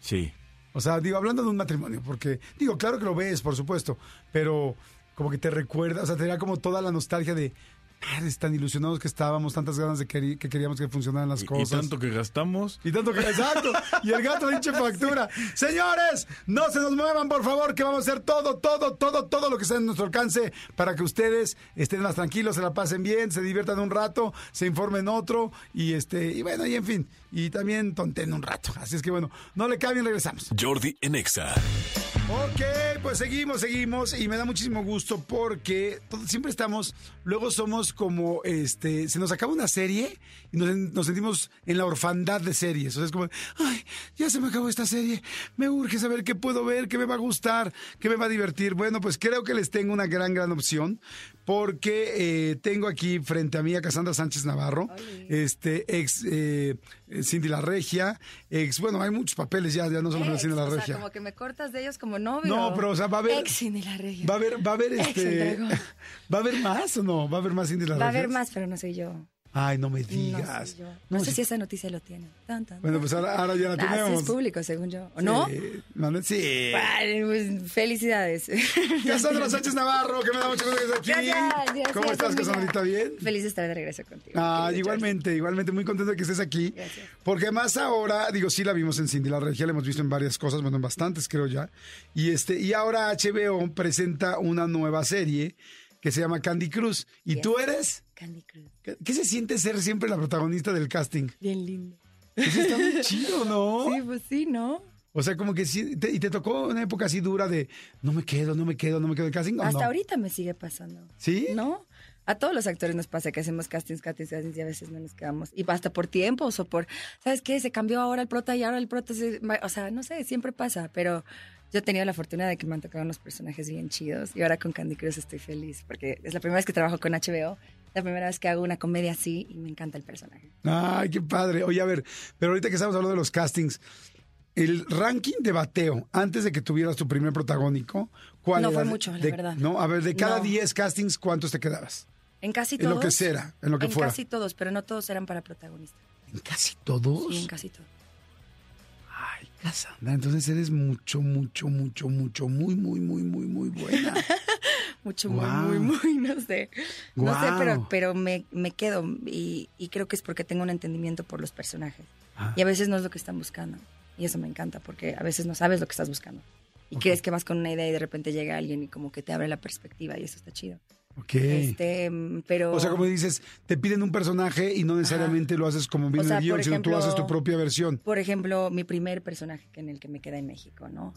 S4: Sí.
S2: O sea, digo, hablando de un matrimonio, porque, digo, claro que lo ves, por supuesto, pero como que te recuerda, o sea, te da como toda la nostalgia de, ah, tan ilusionados que estábamos, tantas ganas de que, que queríamos que funcionaran las
S4: Y, y
S2: cosas.
S4: tanto que gastamos.
S2: Y tanto que, exacto. Y el gato le hinche factura. Señores, no se nos muevan, por favor, que vamos a hacer todo, todo, todo, todo lo que está en nuestro alcance para que ustedes estén más tranquilos, se la pasen bien, se diviertan un rato, se informen otro y este, y bueno, y en fin, y también tonten un rato. Así es que bueno, no le cambien, regresamos.
S1: Jordi en Exa.
S2: Ok, pues seguimos, seguimos y me da muchísimo gusto porque siempre estamos, luego somos como, este, se nos acaba una serie y nos, nos sentimos en la orfandad de series. O sea, es como, ay, ya se me acabó esta serie, me urge saber qué puedo ver, qué me va a gustar, qué me va a divertir. Bueno, pues creo que les tengo una gran, gran opción porque eh, tengo aquí frente a mí a Cassandra Sánchez Navarro, este, ex eh, Cindy La Regia, ex, bueno, hay muchos papeles ya, ya no solo Cindy La
S6: o sea,
S2: Regia.
S6: como que me cortas de ellos como novio.
S2: No, pero o sea, va a haber.
S6: Ex Cindy la regia.
S2: Va a haber, va a haber este. ¿Va a haber más o no? ¿Va a haber más Cindy las
S6: Va a haber más, pero no soy yo.
S2: Ay, no me digas.
S6: No,
S2: No,
S6: sé si esa noticia lo tiene. Tan, tan,
S2: Bueno, pues ahora, ahora ya la
S6: Ah, sí
S2: tenemos.
S6: es público, según yo. ¿O no?
S2: Sí, no, sí.
S6: Vale, pues, felicidades.
S2: Cassandra Sánchez Navarro, que me da mucho gusto que estés aquí.
S6: Gracias, gracias,
S2: ¿Cómo estás. Cassandrita? ¿Bien?
S6: Feliz de estar de regreso contigo.
S2: Ah, igualmente, igualmente, muy contento de que estés aquí.
S6: Gracias.
S2: Porque más ahora, digo, sí la vimos en Cindy la Regia, la hemos visto en varias cosas, bueno, en bastantes creo ya. Y este, y ahora HBO presenta una nueva serie que se llama Candy Cruz. ¿Y
S6: Yes.
S2: tú eres?
S6: Candy Cruz.
S2: ¿Qué, qué se siente ser siempre la protagonista del casting?
S6: Bien lindo.
S2: Pues está muy chido, ¿no?
S6: Sí, pues sí, ¿no?
S2: O sea, como que sí, te- y te tocó una época así dura de no me quedo, no me quedo, no me quedo en casting. ¿o
S6: Hasta
S2: no?
S6: ahorita me sigue pasando.
S2: ¿Sí?
S6: ¿No? A todos los actores nos pasa que hacemos castings, castings, castings y a veces no nos quedamos. Y hasta por tiempos o por, ¿sabes qué? Se cambió ahora el prota y ahora el prota se... O sea, no sé, siempre pasa, pero yo he tenido la fortuna de que me han tocado unos personajes bien chidos y ahora con Candy Cruz estoy feliz porque es la primera vez que trabajo con HBO, la primera vez que hago una comedia así y me encanta el personaje.
S2: Ay, qué padre. Oye, a ver, pero ahorita que estamos hablando de los castings, el ranking de bateo antes de que tuvieras tu primer protagónico, ¿cuál
S6: No
S2: era?
S6: fue mucho, la
S2: De-
S6: verdad.
S2: No, a ver, de cada
S6: No.
S2: 10 castings, ¿cuántos te quedabas?
S6: En casi
S2: En
S6: todos.
S2: lo que sea, en lo que fuera.
S6: casi todos, pero no todos eran para protagonistas.
S2: ¿En casi todos?
S6: Sí, en casi todos.
S2: Ay, Cassandra, entonces eres mucho, mucho, mucho, mucho, muy, muy, muy, muy, muy buena.
S6: Mucho, muy, muy, muy, no sé. No sé, pero, pero me, me quedo y, y creo que es porque tengo un entendimiento por los personajes.
S2: Ah.
S6: Y a veces no es lo que están buscando. Y eso me encanta porque a veces no sabes lo que estás buscando. Y crees que vas con una idea y de repente llega alguien y como que te abre la perspectiva y eso está chido.
S2: Ok.
S6: Este, pero...
S2: O sea, como dices, te piden un personaje y no necesariamente lo haces como viene
S6: O sea,
S2: el
S6: guion,
S2: sino tú haces tu propia versión.
S6: Por ejemplo, mi primer personaje que en el que me quedé en México, ¿no?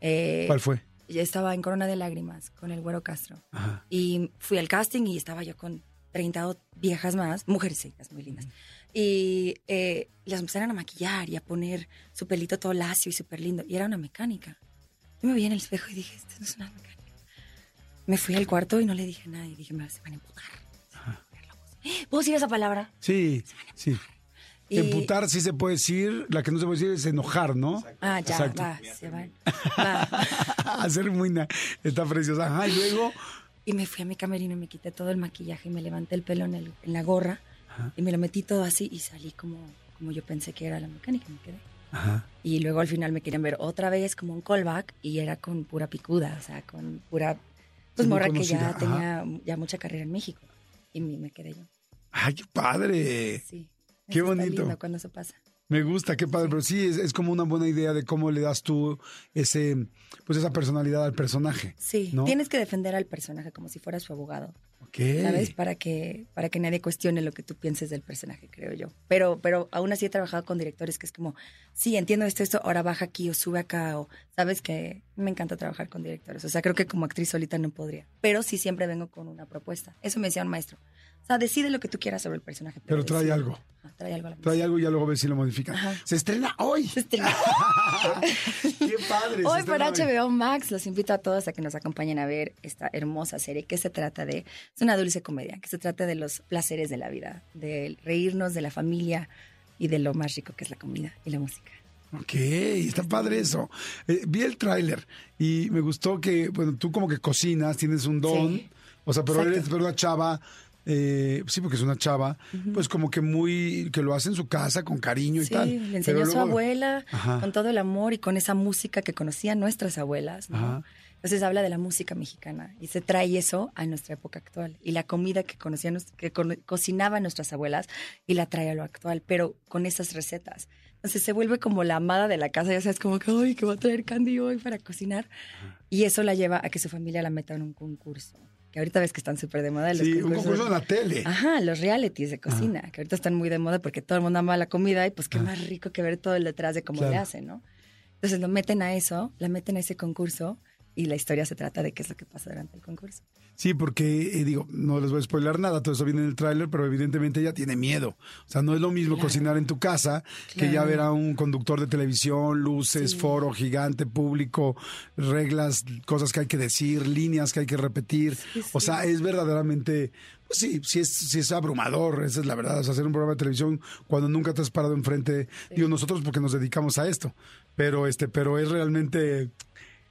S6: Eh,
S2: ¿Cuál fue?
S6: Ya estaba en Corona de Lágrimas con el Güero Castro.
S2: Ajá.
S6: Y fui al casting y estaba yo con 30 o- viejas más, mujercitas muy lindas. Y eh, las empezaron a maquillar y a poner su pelito todo lacio y súper lindo. Y era una mecánica. Yo me vi en el espejo y dije, esto no es una mecánica. Me fui al cuarto y no le dije nada. Y dije, me se van a empujar. Se van a. ¿Puedo decir esa palabra?
S2: Sí, sí.
S6: Y-
S2: Emputar sí se puede decir, la que no se puede decir es enojar, ¿no?
S6: Ah, ya,
S2: Exacto.
S6: va, se van. Va.
S2: Hacer muy está preciosa. Ajá, y luego,
S6: Y me fui a mi camerino y me quité todo el maquillaje y me levanté el pelo en, el- en la gorra y me lo metí todo así y salí como, como yo pensé que era la mecánica, me quedé.
S2: ajá.
S6: Y luego al final me querían ver otra vez como un callback y era con pura picuda, o sea, con pura Pues morra que ya
S2: Ajá.
S6: tenía ya mucha carrera en México. Y me, me quedé yo.
S2: Ay, qué padre.
S6: Sí.
S2: Qué bonito.
S6: lindo cuando eso pasa.
S2: Me gusta, qué padre, pero sí, es, es como una buena idea de cómo le das tú ese, pues esa personalidad al personaje.
S6: Sí,
S2: ¿no?
S6: tienes que defender al personaje como si fuera su abogado,
S2: Ok.
S6: ¿sabes? Para que, para que nadie cuestione lo que tú pienses del personaje, creo yo. Pero, pero aún así he trabajado con directores que es como, sí, entiendo esto, esto, ahora baja aquí o sube acá, o sabes que me encanta trabajar con directores. O sea, creo que como actriz solita no podría. Pero sí siempre vengo con una propuesta. Eso me decía un maestro. O sea, decide lo que tú quieras sobre el personaje.
S2: Pero trae
S6: decide.
S2: algo.
S6: Ah, trae algo a la.
S2: Trae algo y ya luego ves si lo modifican.
S6: Ajá.
S2: Se estrena hoy.
S6: Se estrena.
S2: qué padre.
S6: Hoy por HBO Max los invito a todos a que nos acompañen a ver esta hermosa serie que se trata de, es una dulce comedia, que se trata de los placeres de la vida, de reírnos de la familia y de lo más rico que es la comida y la música.
S2: Ok, está padre eso. Eh, vi el tráiler y me gustó que, bueno, tú como que cocinas, tienes un don,
S6: Sí.
S2: o sea, pero
S6: Exacto.
S2: eres pero una chava, eh, sí, porque es una chava, pues como que muy, que lo hace en su casa con cariño y
S6: Sí,
S2: tal.
S6: le enseñó a su abuela
S2: Ajá.
S6: con todo el amor y con esa música que conocían nuestras abuelas, ¿no? Entonces habla de la música mexicana y se trae eso a nuestra época actual y la comida que conocían, que co- cocinaban nuestras abuelas y la trae a lo actual, pero con esas recetas. Entonces se vuelve como la amada de la casa, ya sabes, como que, ay, que va a traer Candy hoy para cocinar. Y eso la lleva a que su familia la meta en un concurso. Que ahorita ves que están súper de moda los
S2: Sí, un
S6: concursos.
S2: concurso en la tele.
S6: Ajá, los realities de cocina, que ahorita están muy de moda porque todo el mundo ama la comida y pues qué más rico que ver todo el detrás de cómo le hacen, ¿no? Entonces lo meten a eso, la meten a ese concurso y la historia se trata de qué es lo que pasa durante el concurso.
S2: Sí, porque eh, digo, no les voy a spoiler nada, todo eso viene en el tráiler, pero evidentemente ella tiene miedo. O sea, no es lo mismo
S6: Claro.
S2: cocinar en tu casa que ya ver a un conductor de televisión, luces,
S6: Sí.
S2: foro gigante, público, reglas, cosas que hay que decir, líneas que hay que repetir.
S6: Sí,
S2: O
S6: sí.
S2: sea, es verdaderamente, pues sí, sí es, sí es abrumador, esa es la verdad. O sea, hacer un programa de televisión cuando nunca te has parado enfrente, digo nosotros porque nos dedicamos a esto, pero este, pero es realmente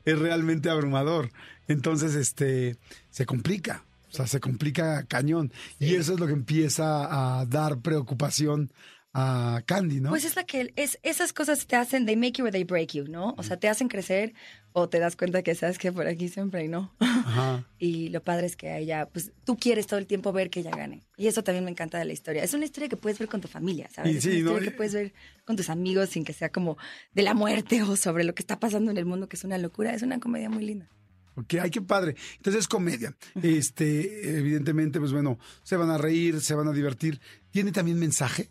S2: es realmente abrumador. Entonces, este, se complica. O sea, se complica cañón. Y eso es lo que empieza a dar preocupación a Candy, ¿no?
S6: Pues es la que es esas cosas te hacen they make you or they break you, ¿no? O sea, te hacen crecer o te das cuenta que sabes que por aquí siempre no.
S2: Ajá.
S6: Y lo padre es que a ella, pues tú quieres todo el tiempo ver que ella gane. Y eso también me encanta de la historia. Es una historia que puedes ver con tu familia, ¿sabes?
S2: Y
S6: es
S2: sí,
S6: una
S2: ¿no?
S6: historia que puedes ver con tus amigos sin que sea como de la muerte o sobre lo que está pasando en el mundo, que es una locura. Es una comedia muy linda.
S2: Ok, ay, qué padre. Entonces es comedia. Este, evidentemente, pues bueno, se van a reír, se van a divertir. ¿Tiene también mensaje?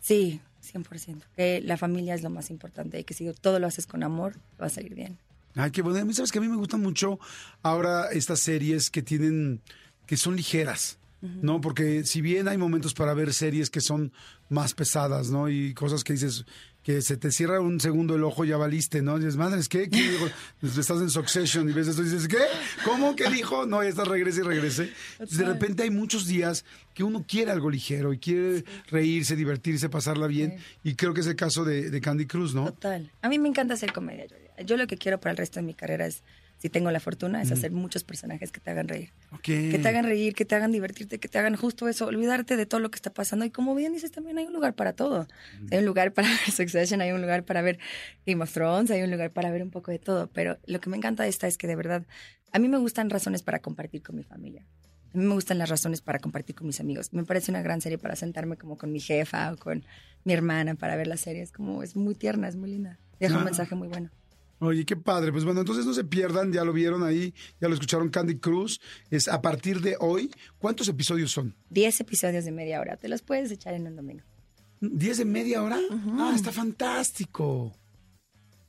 S6: Sí, 100%. Que la familia es lo más importante y que si todo lo haces con amor, va a salir bien.
S2: Ay, qué bueno. A mí, sabes que a mí me gustan mucho ahora estas series que tienen, que son ligeras, ¿no? Porque si bien hay momentos para ver series que son más pesadas, ¿no? Y cosas que dices, que se te cierra un segundo el ojo, ya valiste, ¿no? Y dices, madre, ¿qué? ¿Qué dijo? Estás en Succession y ves esto y dices, ¿qué? ¿Cómo? ¿Qué dijo? No, ya estás, regrese y regrese. De repente hay muchos días que uno quiere algo ligero y quiere reírse, divertirse, pasarla bien. Y creo que es el caso de, de Candy Cruz, ¿no?
S6: Total. A mí me encanta hacer comedia. Yo lo que quiero para el resto de mi carrera es, si tengo la fortuna, es hacer muchos personajes que te hagan reír. Que te hagan reír, que te hagan divertirte, que te hagan justo eso, olvidarte de todo lo que está pasando. Y como bien dices, también hay un lugar para todo. Hay un lugar para ver Succession, hay un lugar para ver Game of Thrones, hay un lugar para ver un poco de todo. Pero lo que me encanta de esta es que de verdad, a mí me gustan razones para compartir con mi familia. A mí me gustan las razones para compartir con mis amigos. Me parece una gran serie para sentarme como con mi jefa o con mi hermana para ver la serie. Es como, es muy tierna, es muy linda. Deja un mensaje muy bueno.
S2: Oye, qué padre. Pues bueno, entonces no se pierdan, ya lo vieron ahí, ya lo escucharon Candy Cruz. Es a partir de hoy. ¿Cuántos episodios son?
S6: Diez episodios de media hora. Te los puedes echar en un domingo.
S2: ¿Diez de media hora? Ah, está fantástico.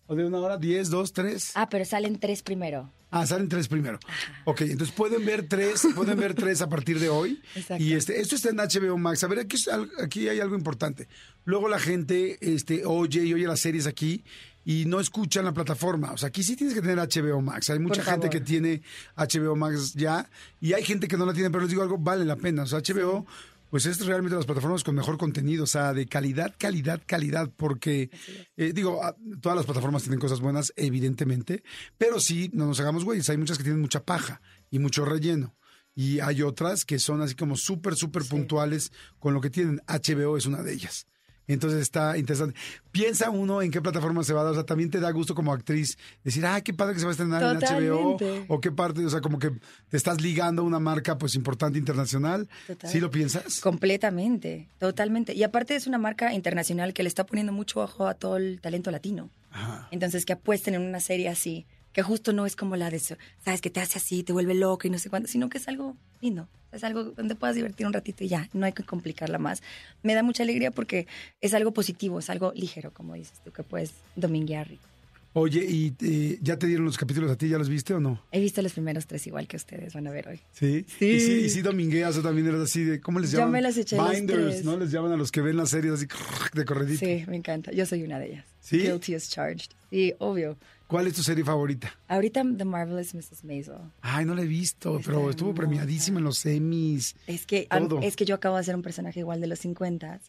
S2: ¿O de una hora? ¿Diez, dos, tres?
S6: Ah, pero salen tres primero.
S2: Ah, salen tres primero. Ok, entonces pueden ver tres, pueden ver tres a partir de hoy.
S6: Exacto.
S2: Y este, esto está en HBO Max. A ver, aquí, aquí hay algo importante. Luego la gente este, oye y oye las series aquí y no escuchan la plataforma. O sea, aquí sí tienes que tener HBO Max. Hay mucha gente que tiene HBO Max ya y hay gente que no la tiene, pero les digo algo, vale la pena. O sea, HBO, pues es realmente las plataformas con mejor contenido, o sea, de calidad, calidad, calidad, porque, eh, digo, ah, todas las plataformas tienen cosas buenas, evidentemente, pero sí, no nos hagamos güeyes, hay muchas que tienen mucha paja y mucho relleno. Y hay otras que son así como súper, súper puntuales con lo que tienen. HBO es una de ellas. Entonces está interesante. Piensa uno en qué plataforma se va a dar. O sea, también te da gusto como actriz decir, ah, qué padre que se va a estrenar en HBO. O qué parte, o sea, como que te estás ligando a una marca pues importante internacional.
S6: Total.
S2: ¿Sí lo piensas?
S6: Completamente, totalmente. Y aparte es una marca internacional que le está poniendo mucho ojo a todo el talento latino.
S2: Ajá.
S6: Entonces, que apuesten en una serie así, que justo no es como la de, eso, sabes, que te hace así, te vuelve loco y no sé cuánto, sino que es algo lindo. Es algo donde puedas divertir un ratito y ya, no hay que complicarla más. Me da mucha alegría porque es algo positivo, es algo ligero, como dices tú, que puedes dominguear rico.
S2: Oye, ¿y eh, ya te dieron los capítulos a ti? ¿Ya los viste o no?
S6: He visto los primeros tres igual que ustedes van a ver hoy.
S2: Sí.
S6: Sí.
S2: Y sí, y sí domingueas o también eres así de, ¿cómo les llaman?
S6: me las eché los
S2: Binders,
S6: tres.
S2: ¿no? Les llaman a los que ven las series así de corredito.
S6: Sí, me encanta. Yo soy una de ellas.
S2: ¿Sí?
S6: Guilty as charged. Sí, obvio.
S2: ¿Cuál es tu serie favorita?
S6: Ahorita The Marvelous Mrs. Maisel.
S2: Ay, no la he visto, pero estuvo premiadísima en los Emmys.
S6: Es que,
S2: Todo.
S6: es que yo acabo de hacer un personaje igual de los 50,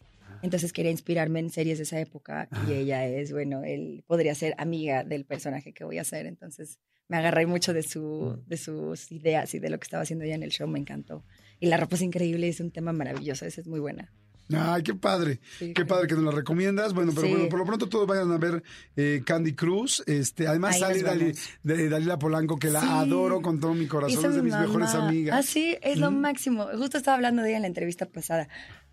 S6: entonces quería inspirarme en series de esa época y ella es, bueno, él podría ser amiga del personaje que voy a hacer, entonces me agarré mucho de, su, de sus ideas y de lo que estaba haciendo ella en el show, me encantó. Y la ropa es increíble, es un tema maravilloso, esa es muy buena.
S2: Ay, qué padre.
S6: Sí,
S2: qué padre que nos la recomiendas. Bueno, pero
S6: Sí.
S2: bueno, por lo pronto todos vayan a ver eh, Candy Cruz. Este, además
S6: Ahí
S2: sale Dali- de Dalila Polanco, que la
S6: Sí.
S2: adoro con todo mi corazón. Es de
S6: mi
S2: mis mejores amigas.
S6: Ah, sí, es lo máximo. Justo estaba hablando de ella en la entrevista pasada,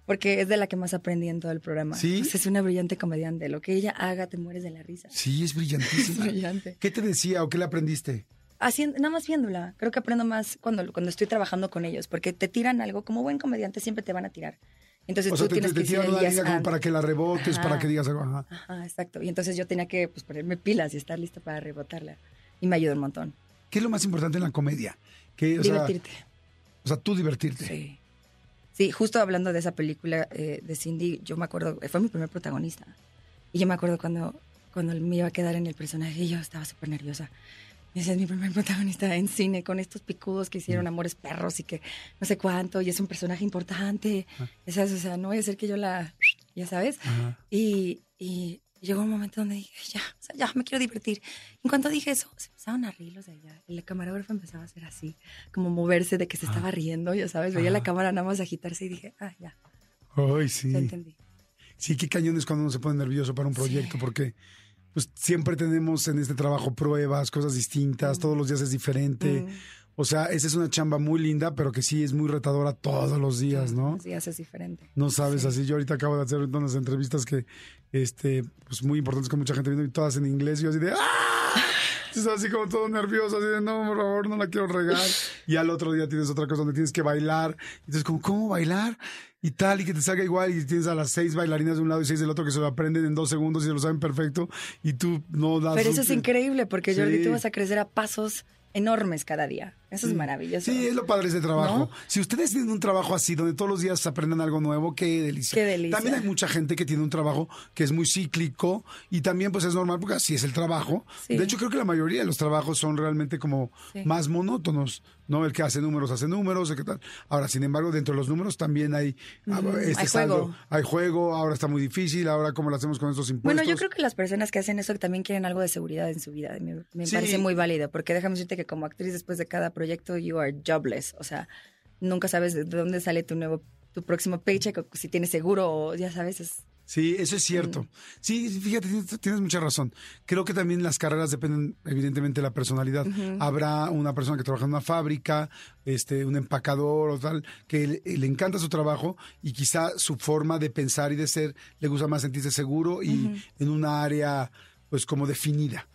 S6: porque es de la que más aprendí en todo el programa.
S2: ¿Sí?
S6: Pues es una brillante comediante. Lo que ella haga, te mueres de la risa.
S2: Sí, es
S6: Es
S2: brillantísima.
S6: brillante.
S2: ¿Qué te decía o qué le aprendiste?
S6: Haciendo, nada más viéndola. Creo que aprendo más cuando, cuando estoy trabajando con ellos, porque te tiran algo. Como buen comediante siempre te van a tirar. Entonces
S2: O
S6: tú
S2: sea,
S6: tienes
S2: te, te
S6: que decir
S2: una línea como para que la rebotes,
S6: Ajá.
S2: para que digas algo. Ajá.
S6: Ajá, exacto. Y entonces yo tenía que pues, ponerme pilas y estar lista para rebotarla. Y me ayudó un montón.
S2: ¿Qué es lo más importante en la comedia? Que, o, sea,
S6: Divertirte.
S2: o sea, tú divertirte.
S6: Sí. Sí, justo hablando de esa película eh, de Cindy, yo me acuerdo, fue mi primer protagonista. Y yo me acuerdo cuando, cuando me iba a quedar en el personaje y yo estaba súper nerviosa. Ese es mi primer protagonista en cine, con estos picudos que hicieron amores perros y que no sé cuánto, y es un personaje importante. Ya sabes, o sea, no voy a ser que yo la, ya sabes.
S2: Ajá.
S6: Y, y llegó un momento donde dije, ya, o sea, ya me quiero divertir. En cuanto dije eso, se empezaron a reír los de allá. El camarógrafo empezaba a hacer así, como moverse de que se estaba riendo, ya sabes. Veía la cámara nada más agitarse y dije, ah, ya,
S2: Ay, sí.
S6: ya entendí.
S2: Sí, qué cañón es cuando uno se pone nervioso para un proyecto, porque pues siempre tenemos en este trabajo pruebas, cosas distintas, todos los días es diferente.
S6: Mm.
S2: O sea, esa es una chamba muy linda, pero que sí es muy retadora todos los días, ¿no?
S6: Los días es diferente.
S2: No sabes,
S6: Sí.
S2: así yo ahorita acabo de hacer unas entrevistas que, este, pues muy importantes con mucha gente viendo y todas en inglés, y yo así de ¡ah! Entonces, así como todo nervioso, así de no, por favor, no la quiero regar. Y al otro día tienes otra cosa donde tienes que bailar. Entonces, como, ¿cómo bailar? Y tal, y que te salga igual, y tienes a las seis bailarinas de un lado y seis del otro que se lo aprenden en dos segundos y se lo saben perfecto, y tú no das.
S6: Pero eso
S2: un-
S6: es increíble, porque Jordi, tú vas a crecer a pasos enormes cada día. Eso es maravilloso.
S2: Sí, es lo padre de ese trabajo.
S6: ¿No?
S2: Si ustedes tienen un trabajo así, donde todos los días aprenden algo nuevo, qué delicia.
S6: Qué delicia.
S2: También hay mucha gente que tiene un trabajo que es muy cíclico y también pues es normal porque así es el trabajo.
S6: Sí.
S2: De hecho, creo que la mayoría de los trabajos son realmente como
S6: Sí.
S2: más monótonos, ¿no? El que hace números hace números, el que tal. Ahora, sin embargo, dentro de los números también hay, ah, este
S6: hay
S2: saldo,
S6: juego.
S2: hay juego, ahora está muy difícil, ahora cómo lo hacemos con estos impuestos.
S6: Bueno, yo creo que las personas que hacen eso también quieren algo de seguridad en su vida. Me, me parece muy válido, porque déjame decirte que como actriz después de cada proyecto, you are jobless. O sea, nunca sabes de dónde sale tu nuevo, tu próximo paycheck, o si tienes seguro, o ya sabes, es,
S2: Sí, eso es cierto. Sí, fíjate, tienes, mucha razón. Creo que también las carreras dependen evidentemente de la personalidad. Habrá una persona que trabaja en una fábrica, este, un empacador o tal, que le, le encanta su trabajo y quizá su forma de pensar y de ser le gusta más sentirse seguro y en una área pues como definida.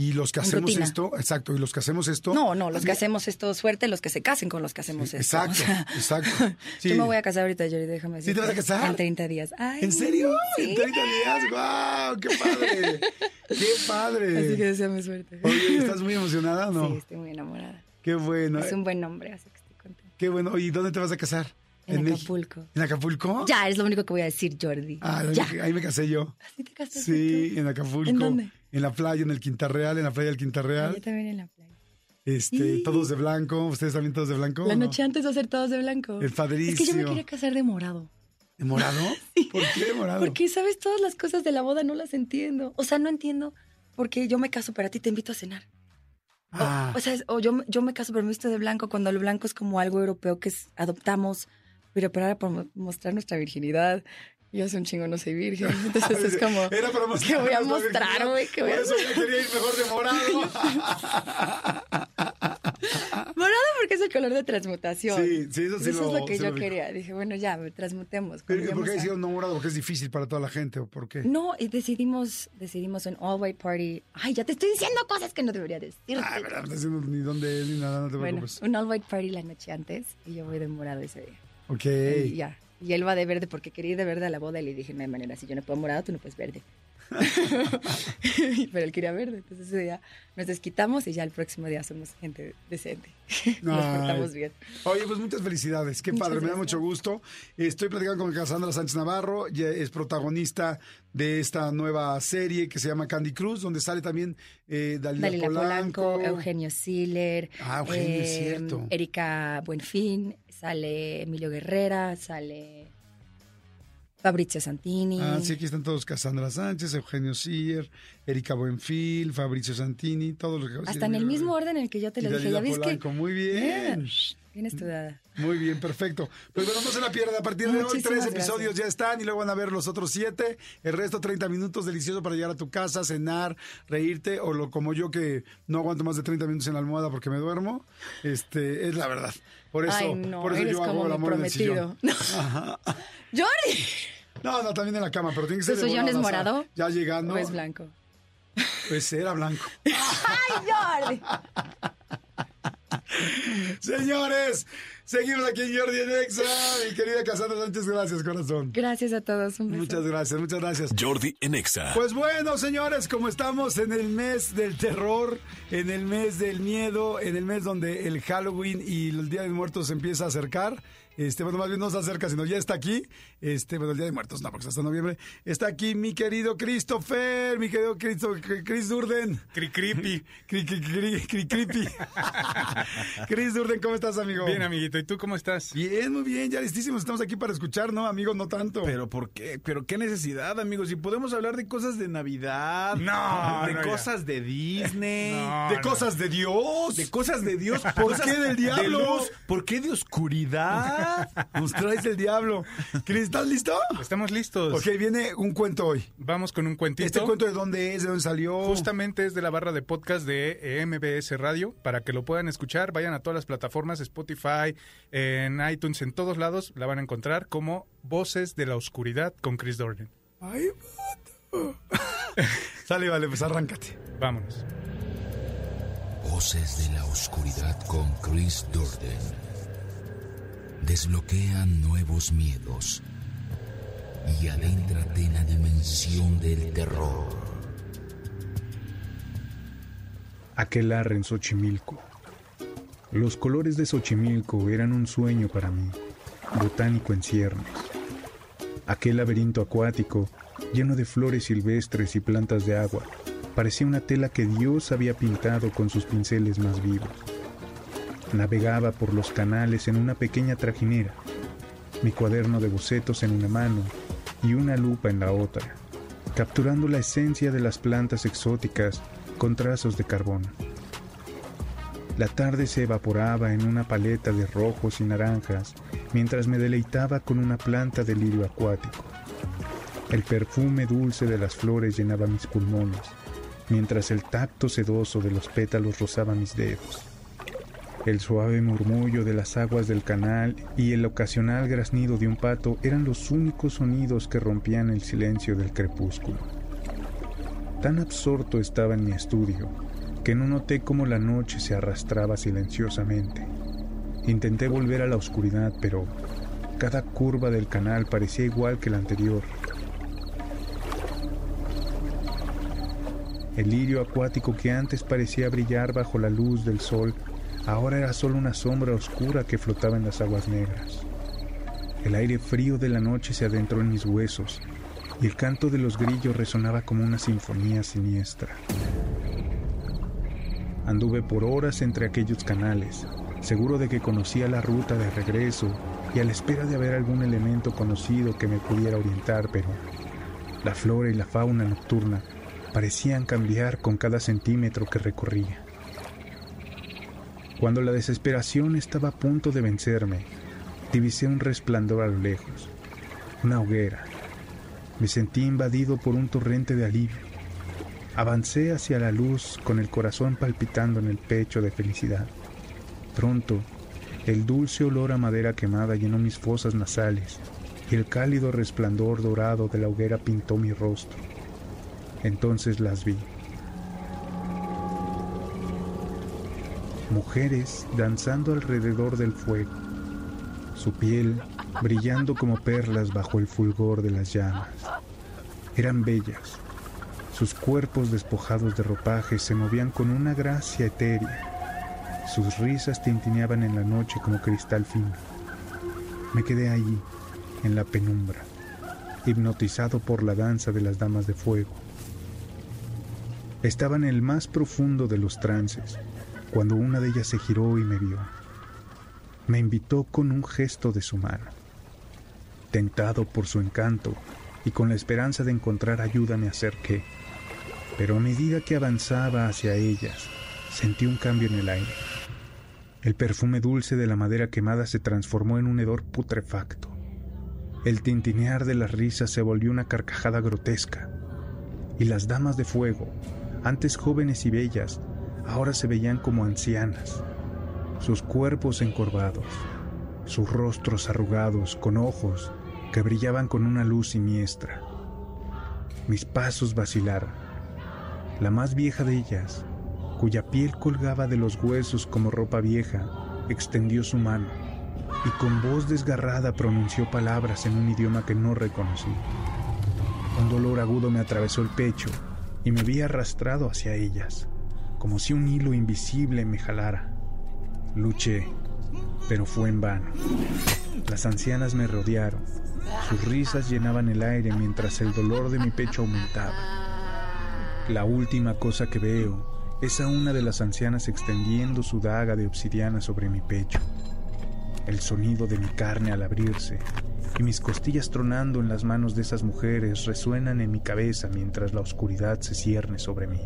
S2: Y los que hacemos
S6: rutina.
S2: esto, exacto, y los que hacemos esto...
S6: No, no, los que hacemos esto, suerte, los que se casen con los que hacemos esto.
S2: Exacto,
S6: O sea,
S2: exacto. Sí.
S6: Yo me voy a casar ahorita, Yuri, déjame decir.
S2: ¿Sí te vas a casar?
S6: En 30 días. Ay,
S2: ¿En serio?
S6: sí.
S2: ¿En 30 días? ¡Guau! ¡Qué padre! ¡Qué padre!
S6: Así que deseame suerte.
S2: Oye, ¿estás muy emocionada o no?
S6: Sí, estoy muy enamorada.
S2: Qué bueno.
S6: Es un buen nombre, así que estoy contenta.
S2: Qué bueno. ¿Y dónde te vas a casar?
S6: En? Acapulco.
S2: ¿En Acapulco?
S6: Ya, es lo único que voy a decir, Jordi.
S2: Ah,
S6: ya.
S2: ahí me casé yo.
S6: ¿Así te casaste
S2: Sí,
S6: tú?
S2: en Acapulco.
S6: ¿En dónde?
S2: En la playa, en el Quinta Real, en la playa del Quinta
S6: Ah,
S2: Real.
S6: Yo también en la playa.
S2: Este, todos de blanco. ¿Ustedes también todos de blanco?
S6: La
S2: o no?
S6: noche antes va a ser todos de blanco.
S2: Es padrísimo.
S6: Es que yo me quería casar de morado.
S2: ¿De morado? ¿Por qué de morado?
S6: Porque, ¿sabes? Todas las cosas de la boda no las entiendo. O sea, no entiendo porque yo me caso, pero a ti te invito a cenar. O-
S2: Ah,
S6: O, sea, o yo, yo me caso, pero me visto de blanco, cuando el blanco es como algo europeo que es- adoptamos, pero para, para mo- mostrar nuestra virginidad. Yo hace un chingo no soy virgen. Entonces es como.
S2: Era para
S6: ¿Qué voy a mostrar, güey? ¿Qué voy a
S2: Por eso yo quería ir mejor de morado.
S6: Morado porque es el color de transmutación.
S2: Sí, sí, eso sí
S6: Eso
S2: lo-
S6: es lo que
S2: sí
S6: yo
S2: lo
S6: quería. Dije, bueno, ya, transmutemos.
S2: Pero, ¿y
S6: cambiemos
S2: ¿Por qué hicieron no morado? Porque es difícil para toda la gente, ¿o por qué?
S6: No, y decidimos, decidimos un all white party. Ay, ya te estoy diciendo cosas que no debería decirte.
S2: Ah, verdad, no estoy diciendo ni dónde es ni nada, no te
S6: bueno,
S2: preocupes.
S6: un all white party la noche antes y yo voy de morado ese día.
S2: Ok.
S6: Y ya. Y él va de verde porque quería ir de verde a la boda y le dije, no hay manera, si yo no puedo morado, tú no puedes verde. Pero él quería verde, entonces ese día nos desquitamos y ya el próximo día somos gente decente. Nos portamos bien.
S2: Oye, pues muchas felicidades. Qué
S6: Muchas
S2: padre, me da mucho gusto. Estoy platicando con Cassandra Sánchez Navarro, ya es protagonista de esta nueva serie que se llama Candy Cruz, donde sale también eh, Dalila,
S6: Dalila
S2: Polanco.
S6: Polanco, Eugenio Siller,
S2: Ah, Eugenio, es cierto.
S6: Erika Buenfin, sale Emilio Guerrera, sale Fabrizio Santini.
S2: Ah, sí, aquí están todos. Cassandra Sánchez, Eugenio Sier, Erika Buenfil, Fabricio Santini, todos los que...
S6: Hasta en el mismo orden en el que yo te lo dije. Ya que.
S2: Polanco, muy bien.
S6: Bien estudiada.
S2: Muy bien, perfecto. Pues bueno, no se la pierda. A partir de hoy, tres episodios
S6: gracias.
S2: ya están y luego van a ver los otros siete. El resto, 30 minutos delicioso para llegar a tu casa, cenar, reírte o lo como yo que no aguanto más de 30 minutos en la almohada porque me duermo. Este, es la verdad. Por eso,
S6: Ay, no,
S2: por eso
S6: eres
S2: yo hago
S6: como
S2: el
S6: mi
S2: amor en el sillón.
S6: prometido. ¡Jordi!
S2: No, no, también en la cama, pero tiene que ser
S6: ¿Tu sillón es morado?
S2: Ya llegando.
S6: ¿O es blanco?
S2: Pues era blanco.
S6: ¡Ay, Jordi!
S2: Señores, seguimos aquí en Jordi en Exa. Mi querida Casandra Sánchez, gracias, corazón.
S6: Gracias a todos. Un beso.
S2: Muchas gracias, muchas gracias.
S1: Jordi en Exa.
S2: Pues bueno, señores, como estamos en el mes del terror, en el mes del miedo, en el mes donde el Halloween y el Día de Muertos se empieza a acercar, este, bueno, más bien no se acerca, sino ya está aquí, este, bueno, el Día de Muertos, no, porque hasta noviembre, está aquí mi querido Christopher, mi querido Cristo, Chris Durden.
S7: Cri creepy.
S2: Cri, cri, cri, cri, creepy. Chris Durden, ¿cómo estás, amigo?
S7: Bien, amiguito. ¿Y tú cómo estás?
S2: Bien, muy bien, ya listísimos, estamos aquí para escuchar, ¿no, amigo? No tanto.
S4: Pero ¿por qué? ¿Pero qué necesidad, amigos? Si podemos hablar de cosas de Navidad.
S7: No,
S4: De
S7: no, ya.
S4: cosas de Disney.
S7: No,
S2: de
S7: no.
S2: cosas de Dios.
S4: De cosas de Dios.
S2: ¿Por qué del diablo?
S4: De luz. ¿Por qué de oscuridad?
S2: Nos traes el diablo. Chris, ¿estás listo?
S7: Estamos listos.
S2: Ok, viene un cuento hoy.
S7: Vamos con un cuentito.
S2: ¿Este cuento de dónde es? ¿De dónde salió?
S7: Justamente es de la barra de podcast de eh, MBS Radio. Para que lo puedan escuchar, vayan a todas las plataformas, Spotify, en iTunes, en todos lados, la van a encontrar como Voces de la Oscuridad con Chris Dorden.
S2: Ay, vato. Sale, vale, pues arráncate.
S7: Vámonos.
S8: Voces de la oscuridad con Chris Durden. Desbloquean nuevos miedos y adéntrate en la dimensión del terror.
S9: Aquelarre en Xochimilco. Los colores de Xochimilco eran un sueño para mí, botánico en ciernes. Aquel laberinto acuático, lleno de flores silvestres y plantas de agua, parecía una tela que Dios había pintado con sus pinceles más vivos. Navegaba por los canales en una pequeña trajinera, mi cuaderno de bocetos en una mano y una lupa en la otra, capturando la esencia de las plantas exóticas con trazos de carbón. La tarde se evaporaba en una paleta de rojos y naranjas mientras me deleitaba con una planta de lirio acuático. El perfume dulce de las flores llenaba mis pulmones, mientras el tacto sedoso de los pétalos rozaba mis dedos. El suave murmullo de las aguas del canal y el ocasional graznido de un pato eran los únicos sonidos que rompían el silencio del crepúsculo. Tan absorto estaba en mi estudio que no noté cómo la noche se arrastraba silenciosamente. Intenté volver a la oscuridad, pero cada curva del canal parecía igual que la anterior. El lirio acuático que antes parecía brillar bajo la luz del sol, ahora era solo una sombra oscura que flotaba en las aguas negras. El aire frío de la noche se adentró en mis huesos y el canto de los grillos resonaba como una sinfonía siniestra. Anduve por horas entre aquellos canales, seguro de que conocía la ruta de regreso y a la espera de haber algún elemento conocido que me pudiera orientar, pero la flora y la fauna nocturna parecían cambiar con cada centímetro que recorría. Cuando la desesperación estaba a punto de vencerme, divisé un resplandor a lo lejos, una hoguera, Me sentí invadido por un torrente de alivio. Avancé hacia la luz con el corazón palpitando en el pecho de felicidad. Pronto, el dulce olor a madera quemada llenó mis fosas nasales y el cálido resplandor dorado de la hoguera pintó mi rostro. Entonces las vi. Mujeres danzando alrededor del fuego, su piel brillando como perlas bajo el fulgor de las llamas. Eran bellas. Sus cuerpos despojados de ropaje se movían con una gracia etérea. Sus risas tintineaban en la noche como cristal fino. Me quedé allí, en la penumbra, hipnotizado por la danza de las damas de fuego. Estaba en el más profundo de los trances, cuando una de ellas se giró y me vio. Me invitó con un gesto de su mano. Tentado por su encanto y con la esperanza de encontrar ayuda me acerqué, pero a medida que avanzaba hacia ellas, sentí un cambio en el aire. El perfume dulce de la madera quemada se transformó en un hedor putrefacto. El tintinear de las risas se volvió una carcajada grotesca, y las damas de fuego, antes jóvenes y bellas, ahora se veían como ancianas, sus cuerpos encorvados, sus rostros arrugados con ojos que brillaban con una luz siniestra. Mis pasos vacilaron. La más vieja de ellas, cuya piel colgaba de los huesos como ropa vieja, extendió su mano y con voz desgarrada pronunció palabras en un idioma que no reconocí. Un dolor agudo me atravesó el pecho y me vi arrastrado hacia ellas, como si un hilo invisible me jalara. Luché, pero fue en vano. Las ancianas me rodearon. Sus risas llenaban el aire mientras el dolor de mi pecho aumentaba. La última cosa que veo es a una de las ancianas extendiendo su daga de obsidiana sobre mi pecho. El sonido de mi carne al abrirse y mis costillas tronando en las manos de esas mujeres resuenan en mi cabeza mientras la oscuridad se cierne sobre mí.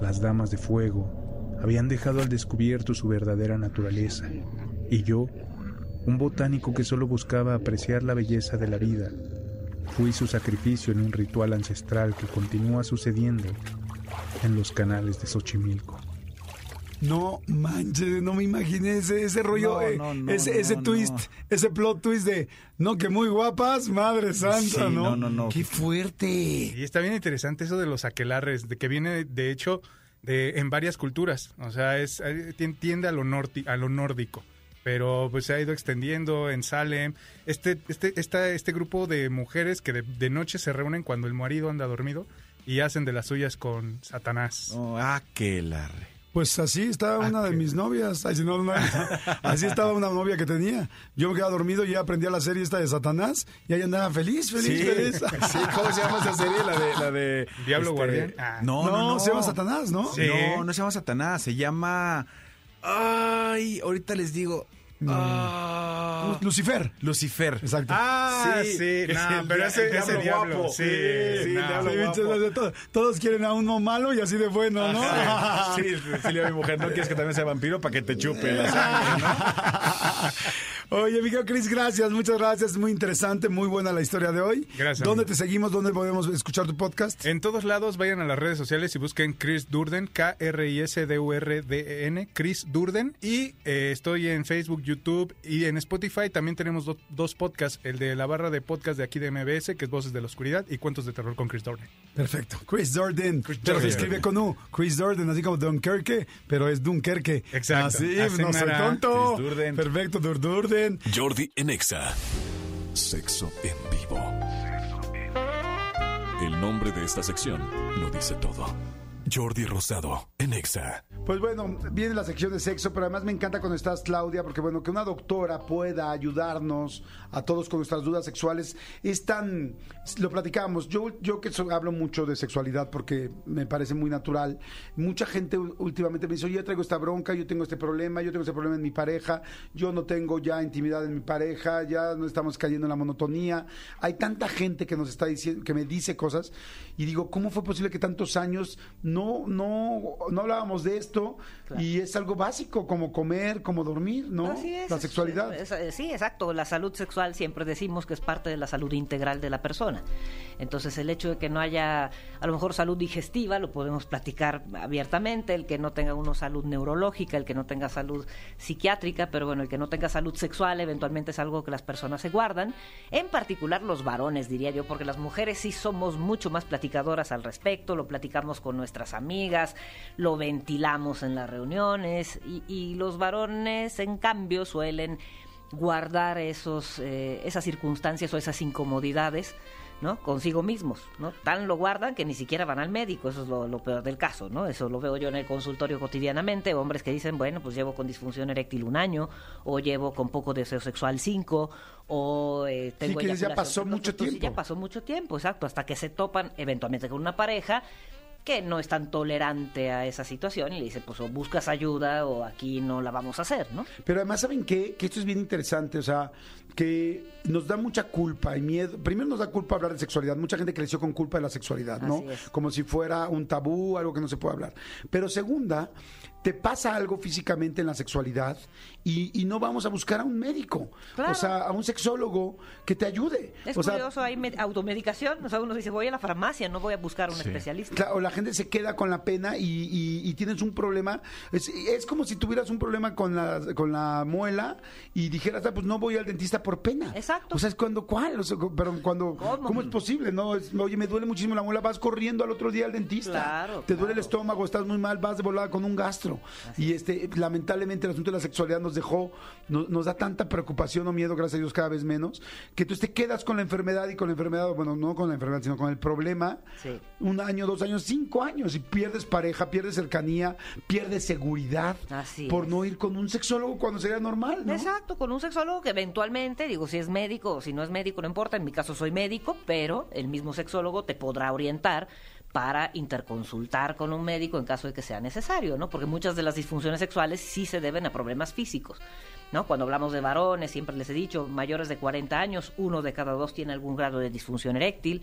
S9: Las damas de fuego habían dejado al descubierto su verdadera naturaleza, y yo, un botánico que solo buscaba apreciar la belleza de la vida, fui su sacrificio en un ritual ancestral que continúa sucediendo en los canales de Xochimilco.
S2: No manches, no me imaginé ese, ese rollo,
S4: No,
S2: eh,
S4: no, no,
S2: ese,
S4: no,
S2: ese
S4: no.
S2: twist, ese plot twist de, no, que muy guapas, madre santa,
S4: Sí,
S2: ¿no?
S4: no, no, no.
S2: Qué fuerte.
S7: Y está bien interesante eso de los aquelarres, de que viene de hecho de en varias culturas, o sea, es eh, tien- tiende a lo norti, a lo nórdico, pero pues se ha ido extendiendo en Salem. Este este esta, este grupo de mujeres que de, de noche se reúnen cuando el marido anda dormido y hacen de las suyas con Satanás.
S4: Oh, ah, qué larre.
S2: Pues así estaba una de mis novias. Ay, si no, no, así estaba una novia que tenía. Yo me quedaba dormido y ya aprendía la serie esta de Satanás y ahí andaba feliz, feliz, feliz.
S4: sí, ¿cómo se llama esa serie? La de... La de
S7: Diablo
S4: este,
S7: Guardián. Ah.
S4: No, no,
S2: No,
S4: no,
S2: se llama Satanás, ¿no?
S7: Sí.
S4: No, no se llama Satanás, se llama... Ay, ahorita les digo... Ah,
S2: Lucifer.
S4: Lucifer.
S2: Exacto.
S7: Ah, sí, no,
S4: el
S7: pero ese,
S4: diablo guapo.
S7: sí,
S4: Sí,
S7: no.
S4: el diablo
S2: Sí,
S4: guapo.
S2: todos quieren a uno malo y así de bueno, ¿no?
S4: Sí, sí, a mi mujer, ¿no quieres que también sea vampiro para que te chupe la sangre, no?
S2: Oye, Miguel Cris, gracias, muchas gracias. Muy interesante, muy buena la historia de hoy.
S7: Gracias,
S2: ¿Dónde
S7: amigo.
S2: te seguimos? ¿Dónde podemos escuchar tu podcast?
S7: En todos lados vayan a las redes sociales y busquen Chris Durden, K-R-I-S-D-U-R-D-E-N, Chris Durden. Y eh, estoy en Facebook, YouTube y en Spotify. También tenemos do- dos podcasts, el de la barra de podcast de aquí de MBS, que es Voces de la Oscuridad, y Cuentos de Terror con Chris Durden.
S2: Perfecto. Chris Jordan. pero se escribe con U. Chris Jordan, así como Dunkerque, pero es Dunkerque.
S7: Exacto.
S2: Así,
S7: Así
S2: no soy tonto.
S4: Chris Durden.
S2: Perfecto, Dur Durden.
S1: Jordi en Exa. Sexo en vivo. El nombre de esta sección lo dice todo. Jordi Rosado en Exa.
S2: Pues bueno, viene la sección de sexo, pero además me encanta cuando estás, Claudia, porque bueno, que una doctora pueda ayudarnos a todos con nuestras dudas sexuales es tan, lo platicamos, yo, yo que hablo mucho de sexualidad porque me parece muy natural, mucha gente últimamente me dice, oye, yo traigo esta bronca, yo tengo este problema, yo tengo este problema en mi pareja, yo no tengo ya intimidad en mi pareja, ya no estamos cayendo en la monotonía, hay tanta gente que nos está diciendo, que me dice cosas, y digo, ¿cómo fue posible que tantos años no, no, no hablábamos de esto? Esto y es algo básico como comer, como dormir, ¿no?
S10: Así es,
S2: la sexualidad.
S10: es- es- sí, exacto. La salud sexual siempre decimos que es parte de la salud integral de la persona. Entonces, el hecho de que no haya, a lo mejor, salud digestiva, lo podemos platicar abiertamente. El que no tenga uno salud neurológica, el que no tenga salud psiquiátrica, pero bueno, el que no tenga salud sexual, eventualmente es algo que las personas se guardan. En particular, los varones, diría yo, porque las mujeres sí somos mucho más platicadoras al respecto. Lo platicamos con nuestras amigas, lo ventilamos en las reuniones y, y los varones, en cambio, suelen guardar esos, eh, esas circunstancias o esas incomodidades. ¿no? consigo mismos, ¿no? Tan lo guardan que ni siquiera van al médico, eso es lo, lo peor del caso, ¿no? Eso lo veo yo en el consultorio cotidianamente, hombres que dicen, bueno, pues llevo con disfunción eréctil un año, o llevo con poco deseo sexual cinco, o eh, tengo
S2: que ya pasó mucho tiempo.
S10: Ya pasó mucho tiempo, exacto, hasta que se topan eventualmente con una pareja que no es tan tolerante a esa situación y le dice, pues o buscas ayuda o aquí no la vamos a hacer, ¿no?
S2: Pero además, ¿saben qué? Que esto es bien interesante, o sea, que nos da mucha culpa y miedo. Primero nos da culpa hablar de sexualidad. Mucha gente creció con culpa de la sexualidad, ¿no? Como si fuera un tabú, algo que no se puede hablar. Pero segunda, te pasa algo físicamente en la sexualidad y, y no vamos a buscar a un médico,
S10: Claro.
S2: o sea, a un sexólogo que te ayude.
S10: Es
S2: o sea,
S10: curioso, hay me- automedicación, o sea, uno dice, voy a la farmacia, no voy a buscar a un
S4: Sí.
S10: especialista.
S2: Claro, la gente se queda con la pena y, y- y tienes un problema. Es, es como si tuvieras un problema con la, con la muela y dijeras, "Ah, pues no voy al dentista por pena.
S10: Exacto.
S2: O sea, es cuando, ¿cuál? O sea, pero cuando,
S10: ¿Cómo?
S2: ¿cómo? es posible? No, Es, oye, me duele muchísimo la muela, vas corriendo al otro día al dentista.
S10: Claro,
S2: Te duele el estómago, estás muy mal, vas de volada con un y este, lamentablemente el asunto de la sexualidad nos dejó, no- nos da tanta preocupación o miedo, gracias a Dios, cada vez menos, que tú te quedas con la enfermedad y con la enfermedad, bueno, no con la enfermedad, sino con el problema
S10: Sí.
S2: un año, dos años, cinco años y pierdes pareja, pierdes cercanía, pierdes seguridad
S10: Así
S2: por no ir con un sexólogo cuando sería normal, ¿no?
S10: Exacto, con un sexólogo que eventualmente, digo, si es médico o si no es médico, no importa, en mi caso soy médico, pero el mismo sexólogo te podrá orientar para interconsultar con un médico en caso de que sea necesario, ¿no? Porque muchas de las disfunciones sexuales sí se deben a problemas físicos, ¿no? Cuando hablamos de varones, siempre les he dicho, mayores de 40 años, uno de cada dos tiene algún grado de disfunción eréctil,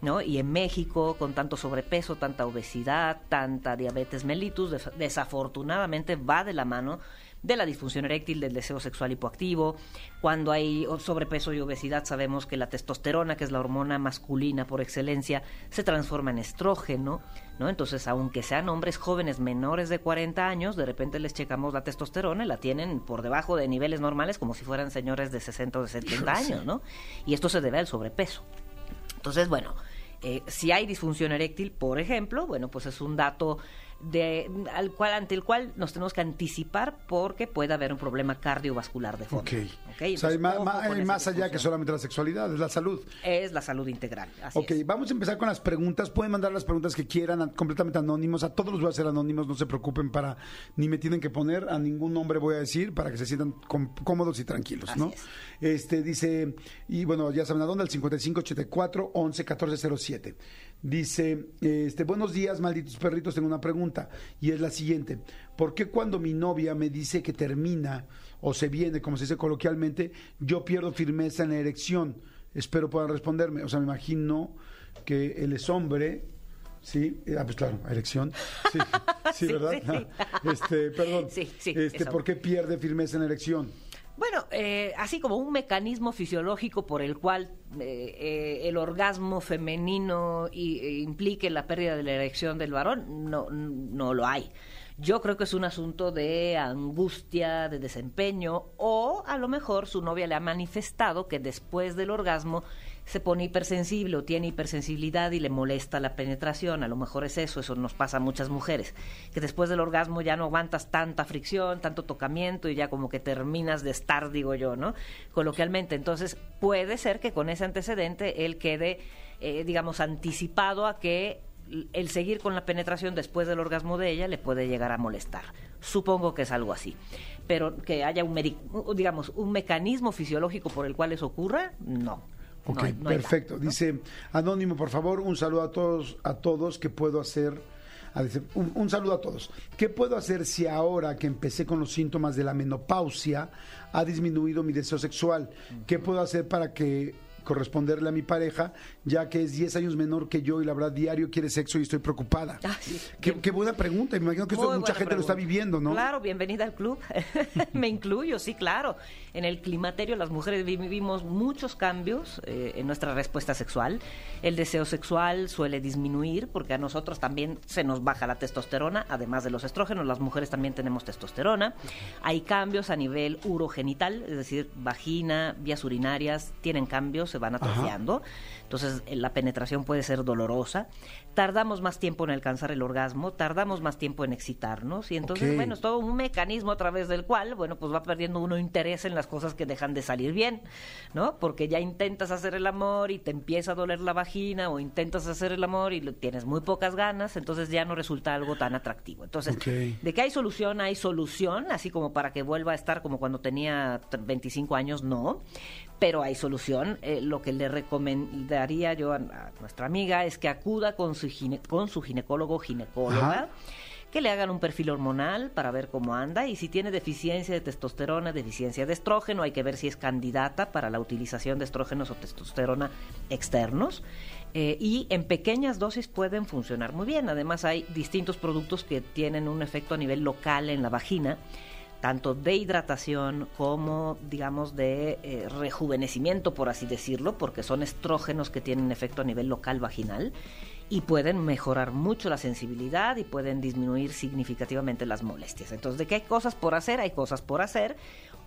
S10: ¿no? Y en México, con tanto sobrepeso, tanta obesidad, tanta diabetes mellitus, desafortunadamente va de la mano de la disfunción eréctil, del deseo sexual hipoactivo. Cuando hay sobrepeso y obesidad, sabemos que la testosterona, que es la hormona masculina por excelencia, se transforma en estrógeno, ¿no? Entonces, aunque sean hombres jóvenes menores de 40 años, de repente les checamos la testosterona y la tienen por debajo de niveles normales, como si fueran señores de 60 o de 70 años, ¿no? Y esto se debe al sobrepeso. Entonces, bueno, eh, si hay disfunción eréctil, por ejemplo, bueno, pues es un dato de, al cual, ante el cual nos tenemos que anticipar porque puede haber un problema cardiovascular de fondo.
S2: Ok.
S10: ¿ok?
S2: o sea, hay más, hay allá que solamente la sexualidad, es la salud.
S10: Es la salud integral. Así
S2: ok,
S10: es.
S2: vamos a empezar con las preguntas. Pueden mandar las preguntas que quieran, completamente anónimos. A todos los voy a hacer anónimos, no se preocupen para, ni me tienen que poner, a ningún nombre voy a decir, para que se sientan com- cómodos y tranquilos,
S10: Así
S2: ¿no?
S10: es.
S2: Este, dice, y bueno, ya saben a dónde, al 5584 11 1407. Dice, este, buenos días, malditos perritos, tengo una pregunta, y es la siguiente. ¿Por qué cuando mi novia me dice que termina o se viene, como se dice coloquialmente, yo pierdo firmeza en la erección? Espero puedan responderme. O sea, me imagino que él es hombre, ¿sí? Eh, Ah, pues claro, erección. Sí, sí,
S10: Sí,
S2: ¿verdad?
S10: sí, sí.
S2: Este, perdón.
S10: Sí, sí,
S2: Este. ¿Por qué pierde firmeza en la erección?
S10: Bueno, eh, así como un mecanismo fisiológico por el cual eh, eh, el orgasmo femenino y- e implique la pérdida de la erección del varón, no, no lo hay. Yo creo que es un asunto de angustia, de desempeño, o a lo mejor su novia le ha manifestado que después del orgasmo se pone hipersensible o tiene hipersensibilidad y le molesta la penetración. A lo mejor es eso, eso nos pasa a muchas mujeres, que después del orgasmo ya no aguantas tanta fricción, tanto tocamiento y ya como que terminas de estar, digo yo, ¿no? Coloquialmente. Entonces puede ser que con ese antecedente él quede, eh, digamos, anticipado a que el seguir con la penetración después del orgasmo de ella le puede llegar a molestar. Supongo que es algo así. Pero que haya un, digamos, un mecanismo fisiológico por el cual eso ocurra, no.
S2: Ok,
S10: No no
S2: perfecto. Dice, Anónimo, por favor, un saludo a todos, a todos que puedo hacer. ah, dice, un, un saludo a todos. ¿Qué puedo hacer si ahora que empecé con los síntomas de la menopausia ha disminuido mi deseo sexual? ¿Qué puedo hacer para que corresponderle a mi pareja, ya que es 10 años menor que yo y la verdad diario quiere sexo y estoy preocupada.
S10: Ah.
S2: Qué, qué buena pregunta, me imagino que esto mucha gente lo está viviendo, ¿no?
S10: Claro, bienvenida al club. Me incluyo, sí, claro. En el climaterio las mujeres vi- vivimos muchos cambios eh, en nuestra respuesta sexual. El deseo sexual suele disminuir porque a nosotros también se nos baja la testosterona, además de los estrógenos, las mujeres también tenemos testosterona. Hay cambios a nivel urogenital, es decir, vagina, vías urinarias, tienen cambios, se van atrofiando. Entonces, eh, la penetración puede ser dolorosa. Tardamos más tiempo en alcanzar el orgasmo, tardamos más tiempo en excitarnos. Y entonces, bueno, es todo un mecanismo a través del cual, bueno, pues va perdiendo uno interés en las cosas que dejan de salir bien, ¿no? Porque ya intentas hacer el amor y te empieza a doler la vagina o intentas hacer el amor y tienes muy pocas ganas, entonces ya no resulta algo tan atractivo. Entonces, de que hay solución, hay solución, así como para que vuelva a estar como cuando tenía tr- 25 años, no. Pero hay solución. Eh, lo que le recomendaría yo a, a nuestra amiga es que acuda con su, gine- con su ginecólogo o ginecóloga
S2: Ajá.
S10: que le hagan un perfil hormonal para ver cómo anda y si tiene deficiencia de testosterona, deficiencia de estrógeno, hay que ver si es candidata para la utilización de estrógenos o testosterona externos. Eh, y en pequeñas dosis pueden funcionar muy bien. Además hay distintos productos que tienen un efecto a nivel local en la vagina, tanto de hidratación como, digamos, de eh, rejuvenecimiento, por así decirlo, porque son estrógenos que tienen efecto a nivel local vaginal y pueden mejorar mucho la sensibilidad y pueden disminuir significativamente las molestias. Entonces, de que hay cosas por hacer, hay cosas por hacer.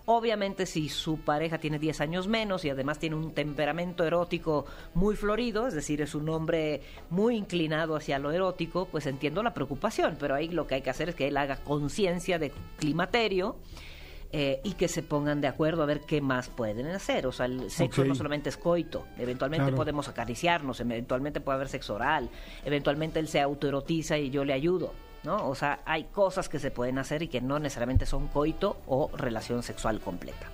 S10: Obviamente, si su pareja tiene 10 años menos y además tiene un temperamento erótico muy florido, es decir, es un hombre muy inclinado hacia lo erótico, pues entiendo la preocupación, pero ahí lo que hay que hacer es que él haga conciencia de climaterio eh, y que se pongan de acuerdo a ver qué más pueden hacer. O sea, el sexo no solamente es coito, eventualmente
S2: Claro.
S10: podemos acariciarnos, eventualmente puede haber sexo oral, eventualmente él se autoerotiza y yo le ayudo. ¿No? O sea, hay cosas que se pueden hacer y que no necesariamente son coito o relación sexual completa.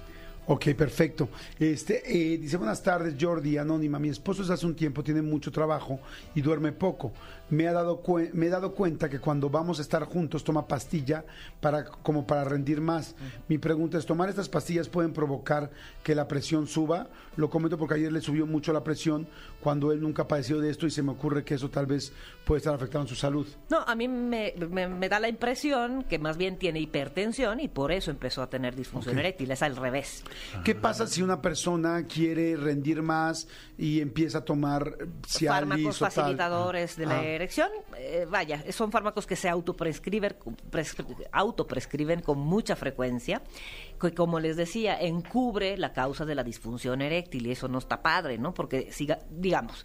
S2: Ok, perfecto. Este, eh, dice, buenas tardes, Jordi, anónima. Mi esposo desde hace un tiempo tiene mucho trabajo y duerme poco. Me, ha dado me he dado cuenta que cuando vamos a estar juntos toma pastilla para, como para rendir más. Mi pregunta es, ¿tomar estas pastillas pueden provocar que la presión suba? Lo comento porque ayer le subió mucho la presión cuando él nunca ha padecido de esto y se me ocurre que eso tal vez puede estar afectando su salud.
S10: No, a mí me, me- me da la impresión que más bien tiene hipertensión y por eso empezó a tener disfunción eréctil. Es al revés.
S2: ¿Qué pasa si una persona quiere rendir más y empieza a tomar eh, Cialis
S10: fármacos
S2: o tal?
S10: facilitadores de la
S2: Ah.
S10: erección, eh, vaya, son fármacos que se autoprescriben, pres- autoprescriben con mucha frecuencia, que como les decía, encubre la causa de la disfunción eréctil y eso no está padre, ¿no? Porque, siga, digamos,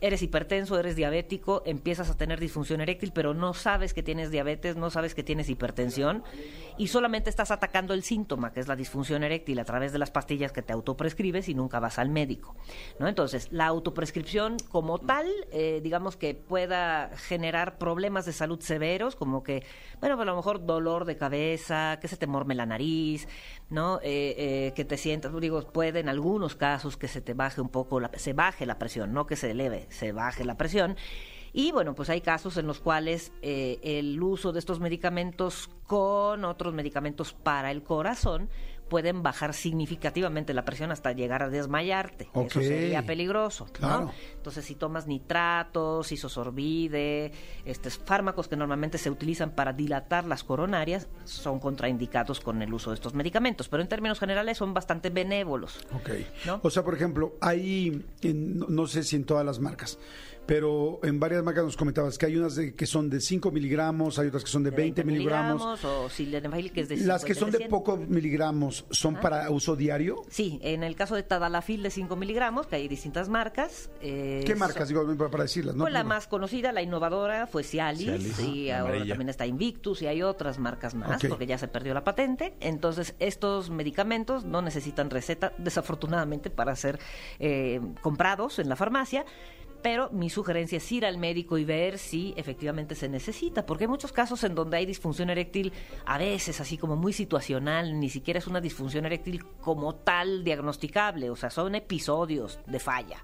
S10: eres hipertenso, eres diabético, empiezas a tener disfunción eréctil, pero no sabes que tienes diabetes, no sabes que tienes hipertensión y solamente estás atacando el síntoma, que es la disfunción eréctil, a través de las pastillas que te autoprescribes y nunca vas al médico. ¿no? Entonces, la autoprescripción como tal, eh, digamos que pueda generar problemas de salud severos, como que, bueno, pues a lo mejor dolor de cabeza, que se te morme la nariz, ¿no? Eh, eh, que te sientas, digo, puede en algunos casos que se te baje un poco, la, se baje la presión, no que se eleve, se baje la presión. Y bueno, pues hay casos en los cuales eh, el uso de estos medicamentos con otros medicamentos para el corazón pueden bajar significativamente la presión hasta llegar a desmayarte. Eso sería peligroso. ¿no? Entonces, si tomas nitratos, isosorbide, estos fármacos que normalmente se utilizan para dilatar las coronarias, son contraindicados con el uso de estos medicamentos. Pero en términos generales son bastante benévolos.
S2: Ok.
S10: ¿No?
S2: O sea, por ejemplo, hay, en- no sé si en todas las marcas, pero en varias marcas nos comentabas que hay unas de- que son de 5 miligramos, hay otras que son de 20, miligramos.
S10: o sildenafil, que es de
S2: Las que son de
S10: 50,
S2: pocos miligramos, ¿son para uso diario?
S10: Sí, en el caso de Tadalafil de 5 miligramos, que hay distintas marcas. eh,
S2: ¿Qué
S10: son-
S2: marcas? Digo, para decirlas, ¿no?
S10: Pues la más conocida, la innovadora, fue Cialis,
S4: Cialis,
S10: y
S4: la
S10: ahora
S4: amarilla.
S10: también está Invictus y hay otras marcas más, porque ya se perdió la patente. Entonces, estos medicamentos no necesitan receta, desafortunadamente, para ser eh, comprados en la farmacia. Pero mi sugerencia es ir al médico y ver si efectivamente se necesita, porque hay muchos casos en donde hay disfunción eréctil, a veces así como muy situacional, ni siquiera es una disfunción eréctil como tal diagnosticable, o sea, son episodios de falla.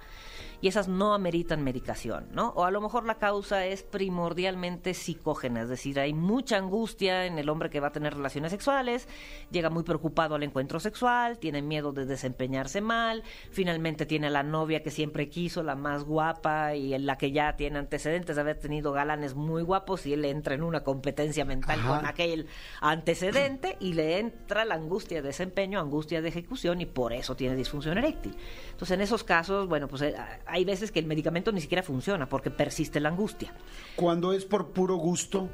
S10: Y esas no ameritan medicación, ¿no? O a lo mejor la causa es primordialmente psicógena, es decir, hay mucha angustia en el hombre que va a tener relaciones sexuales, llega muy preocupado al encuentro sexual, tiene miedo de desempeñarse mal, finalmente tiene a la novia que siempre quiso, la más guapa y en la que ya tiene antecedentes de haber tenido galanes muy guapos y él entra en una competencia mental
S2: Ajá.
S10: con aquel antecedente y le entra la angustia de desempeño, angustia de ejecución y por eso tiene disfunción eréctil. Entonces, en esos casos, bueno, pues eh, hay veces que el medicamento ni siquiera funciona porque persiste la angustia.
S2: Cuando es por puro gusto.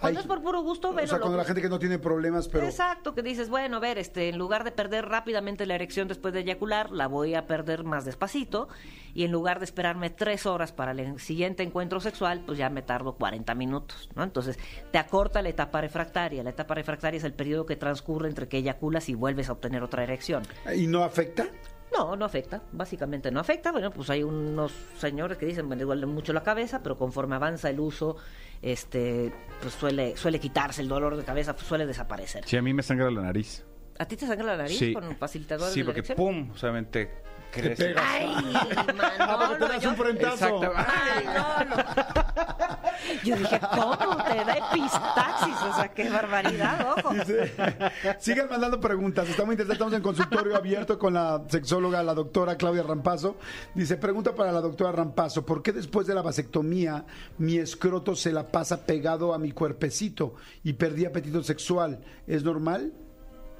S10: Cuando
S2: hay-
S10: es por puro gusto,
S2: O
S10: bueno,
S2: sea,
S10: lo
S2: cuando la gente que no tiene problemas, pero.
S10: Exacto, que dices, bueno, a ver, este, en lugar de perder rápidamente la erección después de eyacular, la voy a perder más despacito. Y en lugar de esperarme tres horas para el siguiente encuentro sexual, pues ya me tardo 40 minutos, ¿no? Entonces, te acorta la etapa refractaria. La etapa refractaria es el periodo que transcurre entre que eyaculas y vuelves a obtener otra erección.
S2: ¿Y no afecta?
S10: No, no afecta, básicamente no afecta. Bueno, pues hay unos señores que dicen, bueno, igual mucho la cabeza, pero conforme avanza el uso, este, pues suele, suele quitarse el dolor de cabeza, pues suele desaparecer.
S4: Sí, a mí me sangra la nariz.
S10: ¿A ti te sangra la nariz
S4: Sí.
S10: con un facilitador
S4: Sí,
S10: de la
S4: porque
S10: erección?
S4: pum, solamente crece.
S2: pegas.
S10: Ay,
S2: porque te
S10: Manolo,
S2: das
S10: yo,
S2: un frentazo.
S4: Exacto.
S10: Ay, no, no. Yo dije, ¿cómo te da epistaxis? O sea, qué barbaridad, ojo.
S2: Sigan mandando preguntas. Estamos interesados, estamos en consultorio abierto con la sexóloga, la doctora Claudia Rampazo. Dice, pregunta para la doctora Rampazo, ¿por qué después de la vasectomía mi escroto se la pasa pegado a mi cuerpecito y perdí apetito sexual? ¿Es normal?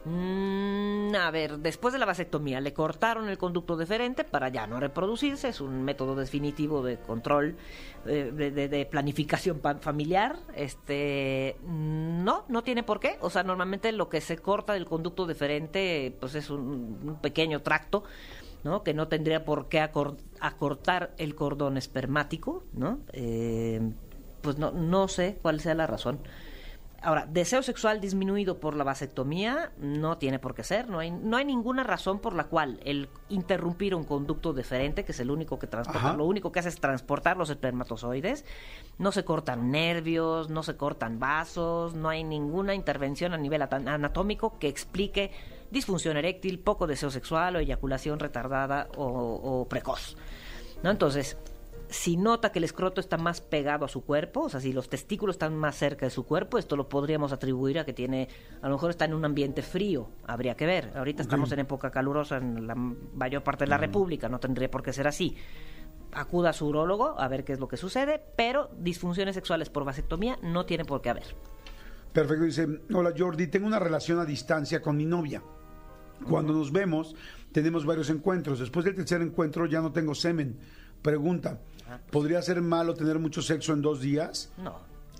S10: Mm, a ver, después de la vasectomía le cortaron el conducto deferente para ya no reproducirse, es un método definitivo de control, eh, de, planificación familiar. Este, no, no tiene por qué. O sea, normalmente lo que se corta del conducto deferente, pues es un, pequeño tracto. ¿no? que no tendría por qué acor- acortar el cordón espermático, ¿no? Eh, pues no, no sé cuál sea la razón. Ahora, deseo sexual disminuido por la vasectomía no tiene por qué ser. No hay, no hay ninguna razón por la cual el interrumpir un conducto deferente, que es el único que transporta,
S2: Ajá.
S10: lo único que hace es transportar los espermatozoides, no se cortan nervios, no se cortan vasos, no hay ninguna intervención a nivel anatómico que explique disfunción eréctil, poco deseo sexual o eyaculación retardada o, o precoz. ¿no? Entonces, si nota que el escroto está más pegado a su cuerpo, o sea, si los testículos están más cerca de su cuerpo, esto lo podríamos atribuir a que tiene, a lo mejor está en un ambiente frío, habría que ver. Ahorita estamos en época calurosa en la mayor parte de la República, no tendría por qué ser así. Acuda a su urólogo a ver qué es lo que sucede, pero disfunciones sexuales por vasectomía no tiene por qué haber.
S2: Perfecto, dice, hola Jordi, tengo una relación a distancia con mi novia. Cuando nos vemos, tenemos varios encuentros. Después del tercer encuentro ya no tengo semen. Pregunta, ¿podría ser malo tener mucho sexo en dos días?
S10: No,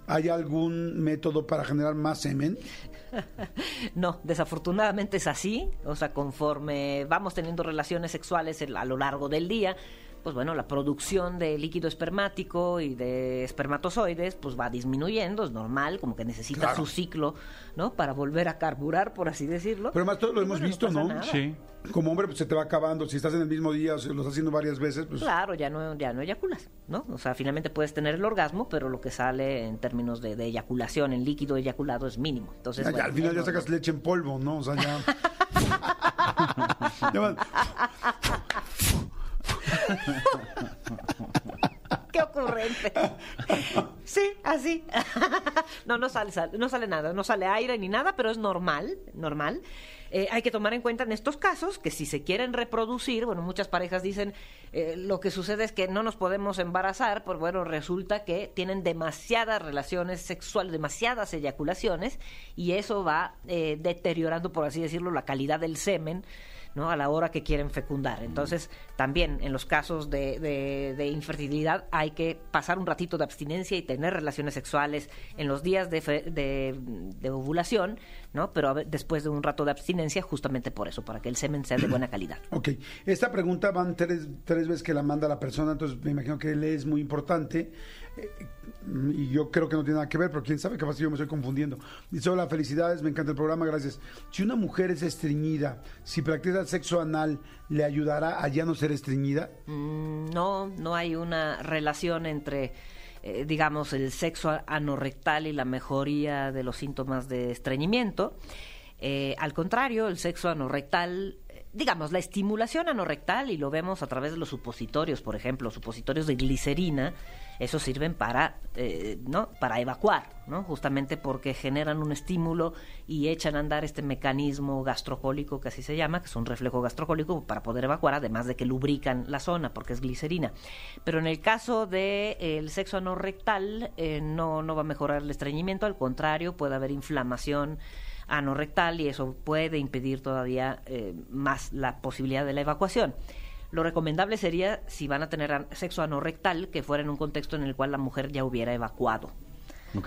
S2: ¿Hay algún método para generar más semen?
S10: No, desafortunadamente es así. O sea, conforme vamos teniendo relaciones sexuales a lo largo del día, pues bueno, la producción de líquido espermático y de espermatozoides pues va disminuyendo, es normal, como que necesita
S2: Claro.
S10: su ciclo, ¿no? Para volver a carburar, por así decirlo.
S2: Pero además todo lo
S10: Y
S2: hemos
S10: bueno,
S2: visto, ¿no?
S4: Sí.
S2: Como hombre, pues se te va acabando. Si estás en el mismo día, o si lo estás haciendo varias veces, pues...
S10: Claro, ya no, ya no eyaculas, ¿no? O sea, finalmente puedes tener el orgasmo, pero lo que sale en términos de, de eyaculación, en líquido eyaculado, es mínimo. Entonces,
S2: ya- ya al final ya
S10: normal.
S2: sacas leche en polvo, ¿no? O sea, ya...
S10: ¡Qué ocurrente! Sí, así. No, no sale, sale- no sale nada, no sale aire ni nada, pero es normal, normal. Eh, hay que tomar en cuenta en estos casos que si se quieren reproducir, bueno, muchas parejas dicen eh, lo que sucede es que no nos podemos embarazar, pues bueno, resulta que tienen demasiadas relaciones sexuales, demasiadas eyaculaciones, y eso va eh, deteriorando, por así decirlo, la calidad del semen. ¿No? a la hora que quieren fecundar. Entonces, también en los casos de, de- de infertilidad hay que pasar un ratito de abstinencia y tener relaciones sexuales en los días de, fe- de- de ovulación, ¿no? pero a ver, después de un rato de abstinencia, justamente por eso, para que el semen sea de buena calidad.
S2: Ok, esta pregunta van tres, tres veces que la manda la persona, entonces me imagino que le es muy importante. Y yo creo que no tiene nada que ver, pero quién sabe, capaz yo me estoy confundiendo. Dice, hola, felicidades, me encanta el programa, gracias. Si una mujer es estreñida, si practica sexo anal, ¿le ayudará a ya no ser estreñida?
S10: Mm, No, no hay una relación entre, eh, digamos, el sexo anorrectal y la mejoría de los síntomas de estreñimiento. Eh, al contrario, el sexo anorrectal eh, digamos, la estimulación anorrectal, y lo vemos a través de los supositorios, por ejemplo, supositorios de glicerina, esos sirven para, eh, ¿no? para evacuar, ¿no? justamente porque generan un estímulo y echan a andar este mecanismo gastrocólico, que así se llama, que es un reflejo gastrocólico para poder evacuar, además de que lubrican la zona, porque es glicerina. Pero en el caso del el sexo anorrectal, eh, no, no va a mejorar el estreñimiento, al contrario, puede haber inflamación anorrectal y eso puede impedir todavía eh, más la posibilidad de la evacuación. Lo recomendable sería, si van a tener sexo anorrectal, que fuera en un contexto en el cual la mujer ya hubiera evacuado.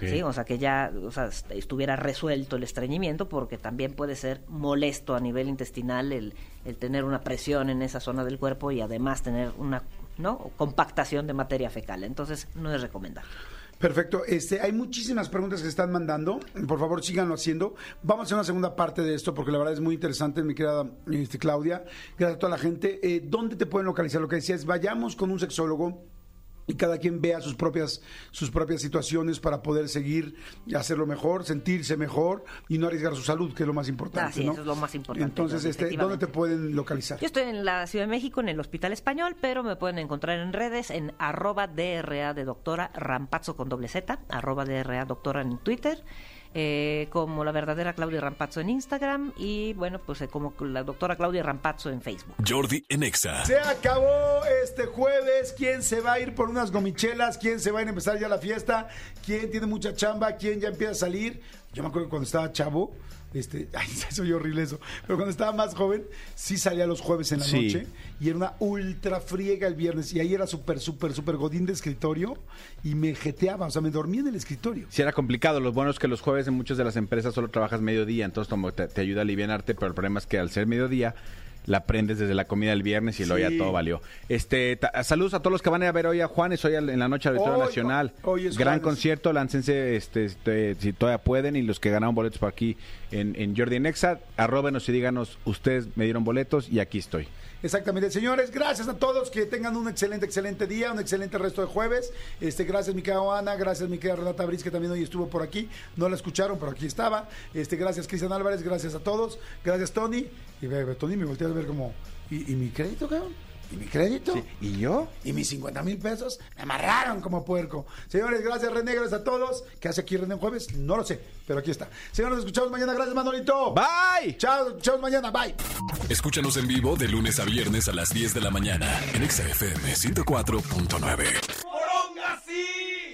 S10: ¿sí? O sea, que ya o sea, est- estuviera resuelto el estreñimiento, porque también puede ser molesto a nivel intestinal el, el tener una presión en esa zona del cuerpo y además tener una ¿no? compactación de materia fecal. Entonces, no es recomendable.
S2: Perfecto. Este, hay muchísimas preguntas que se están mandando. Por favor, síganlo haciendo. Vamos a hacer una segunda parte de esto porque la verdad es muy interesante, mi querida este, Claudia. Gracias a toda la gente. Eh, ¿Dónde te pueden localizar? Lo que decías, vayamos con un sexólogo y cada quien vea sus propias sus propias situaciones para poder seguir y hacerlo mejor, sentirse mejor y no arriesgar su salud, que es lo más importante.
S10: Así es,
S2: ¿no?
S10: eso es lo más importante,
S2: Entonces, este, ¿dónde te pueden localizar?
S10: Yo estoy en la Ciudad de México, en el Hospital Español, pero me pueden encontrar en redes en arroba DRA de doctora Rampazzo con doble Z, arroba DRA doctora en Twitter, eh, como la verdadera Claudia Rampazzo en Instagram y bueno, pues eh, como la doctora Claudia Rampazzo en Facebook.
S1: Jordi en Exa.
S2: Se acabó este jueves. ¿Quién se va a ir por unas gomichelas? ¿Quién se va a ir a empezar ya la fiesta? ¿Quién tiene mucha chamba? ¿Quién ya empieza a salir? Yo me acuerdo que cuando estaba chavo, este, ay, soy horrible eso, pero cuando estaba más joven, sí salía los jueves en la
S4: Sí.
S2: noche y era una ultra friega el viernes y ahí era súper, súper, súper godín de escritorio y me jeteaba, o sea, me dormía en el escritorio.
S4: Si era complicado, lo bueno es que los jueves en muchas de las empresas solo trabajas mediodía, entonces como te, te ayuda a alivianarte, pero el problema es que al ser mediodía la aprendes desde la comida del viernes y
S2: Sí.
S4: ya todo valió. Este, saludos a todos los que van a ver hoy a Juanes, hoy en la noche al Auditorio Nacional.
S2: hoy es
S4: Gran
S2: Juanes.
S4: concierto, láncense este, este, si todavía pueden y los que ganaron boletos por aquí en, en Jordi Nexa, arróbenos y díganos, ustedes me dieron boletos y aquí estoy.
S2: Exactamente, señores, gracias a todos, que tengan un excelente, excelente día, un excelente resto de jueves. Este, gracias, mi querida Ana, gracias, mi querida Renata Briz, que también hoy estuvo por aquí. No la escucharon, pero aquí estaba. Este, gracias, Cristian Álvarez, gracias a todos. Gracias, Tony. Y Tony me volteé a ver como, ¿y, y mi crédito, cabrón? ¿Y mi crédito?
S4: ¿Y yo?
S2: Y mis 50 mil pesos me amarraron como puerco. Señores, gracias René, gracias a todos. ¿Qué hace aquí René en jueves? No lo sé, pero aquí está. Señores, nos escuchamos mañana. Gracias, Manolito.
S4: Bye.
S2: Chao, chao mañana. Bye.
S1: Escúchanos en vivo de lunes a viernes a las 10 de la mañana en Exa FM 104.9.
S3: ¡Moronga, sí!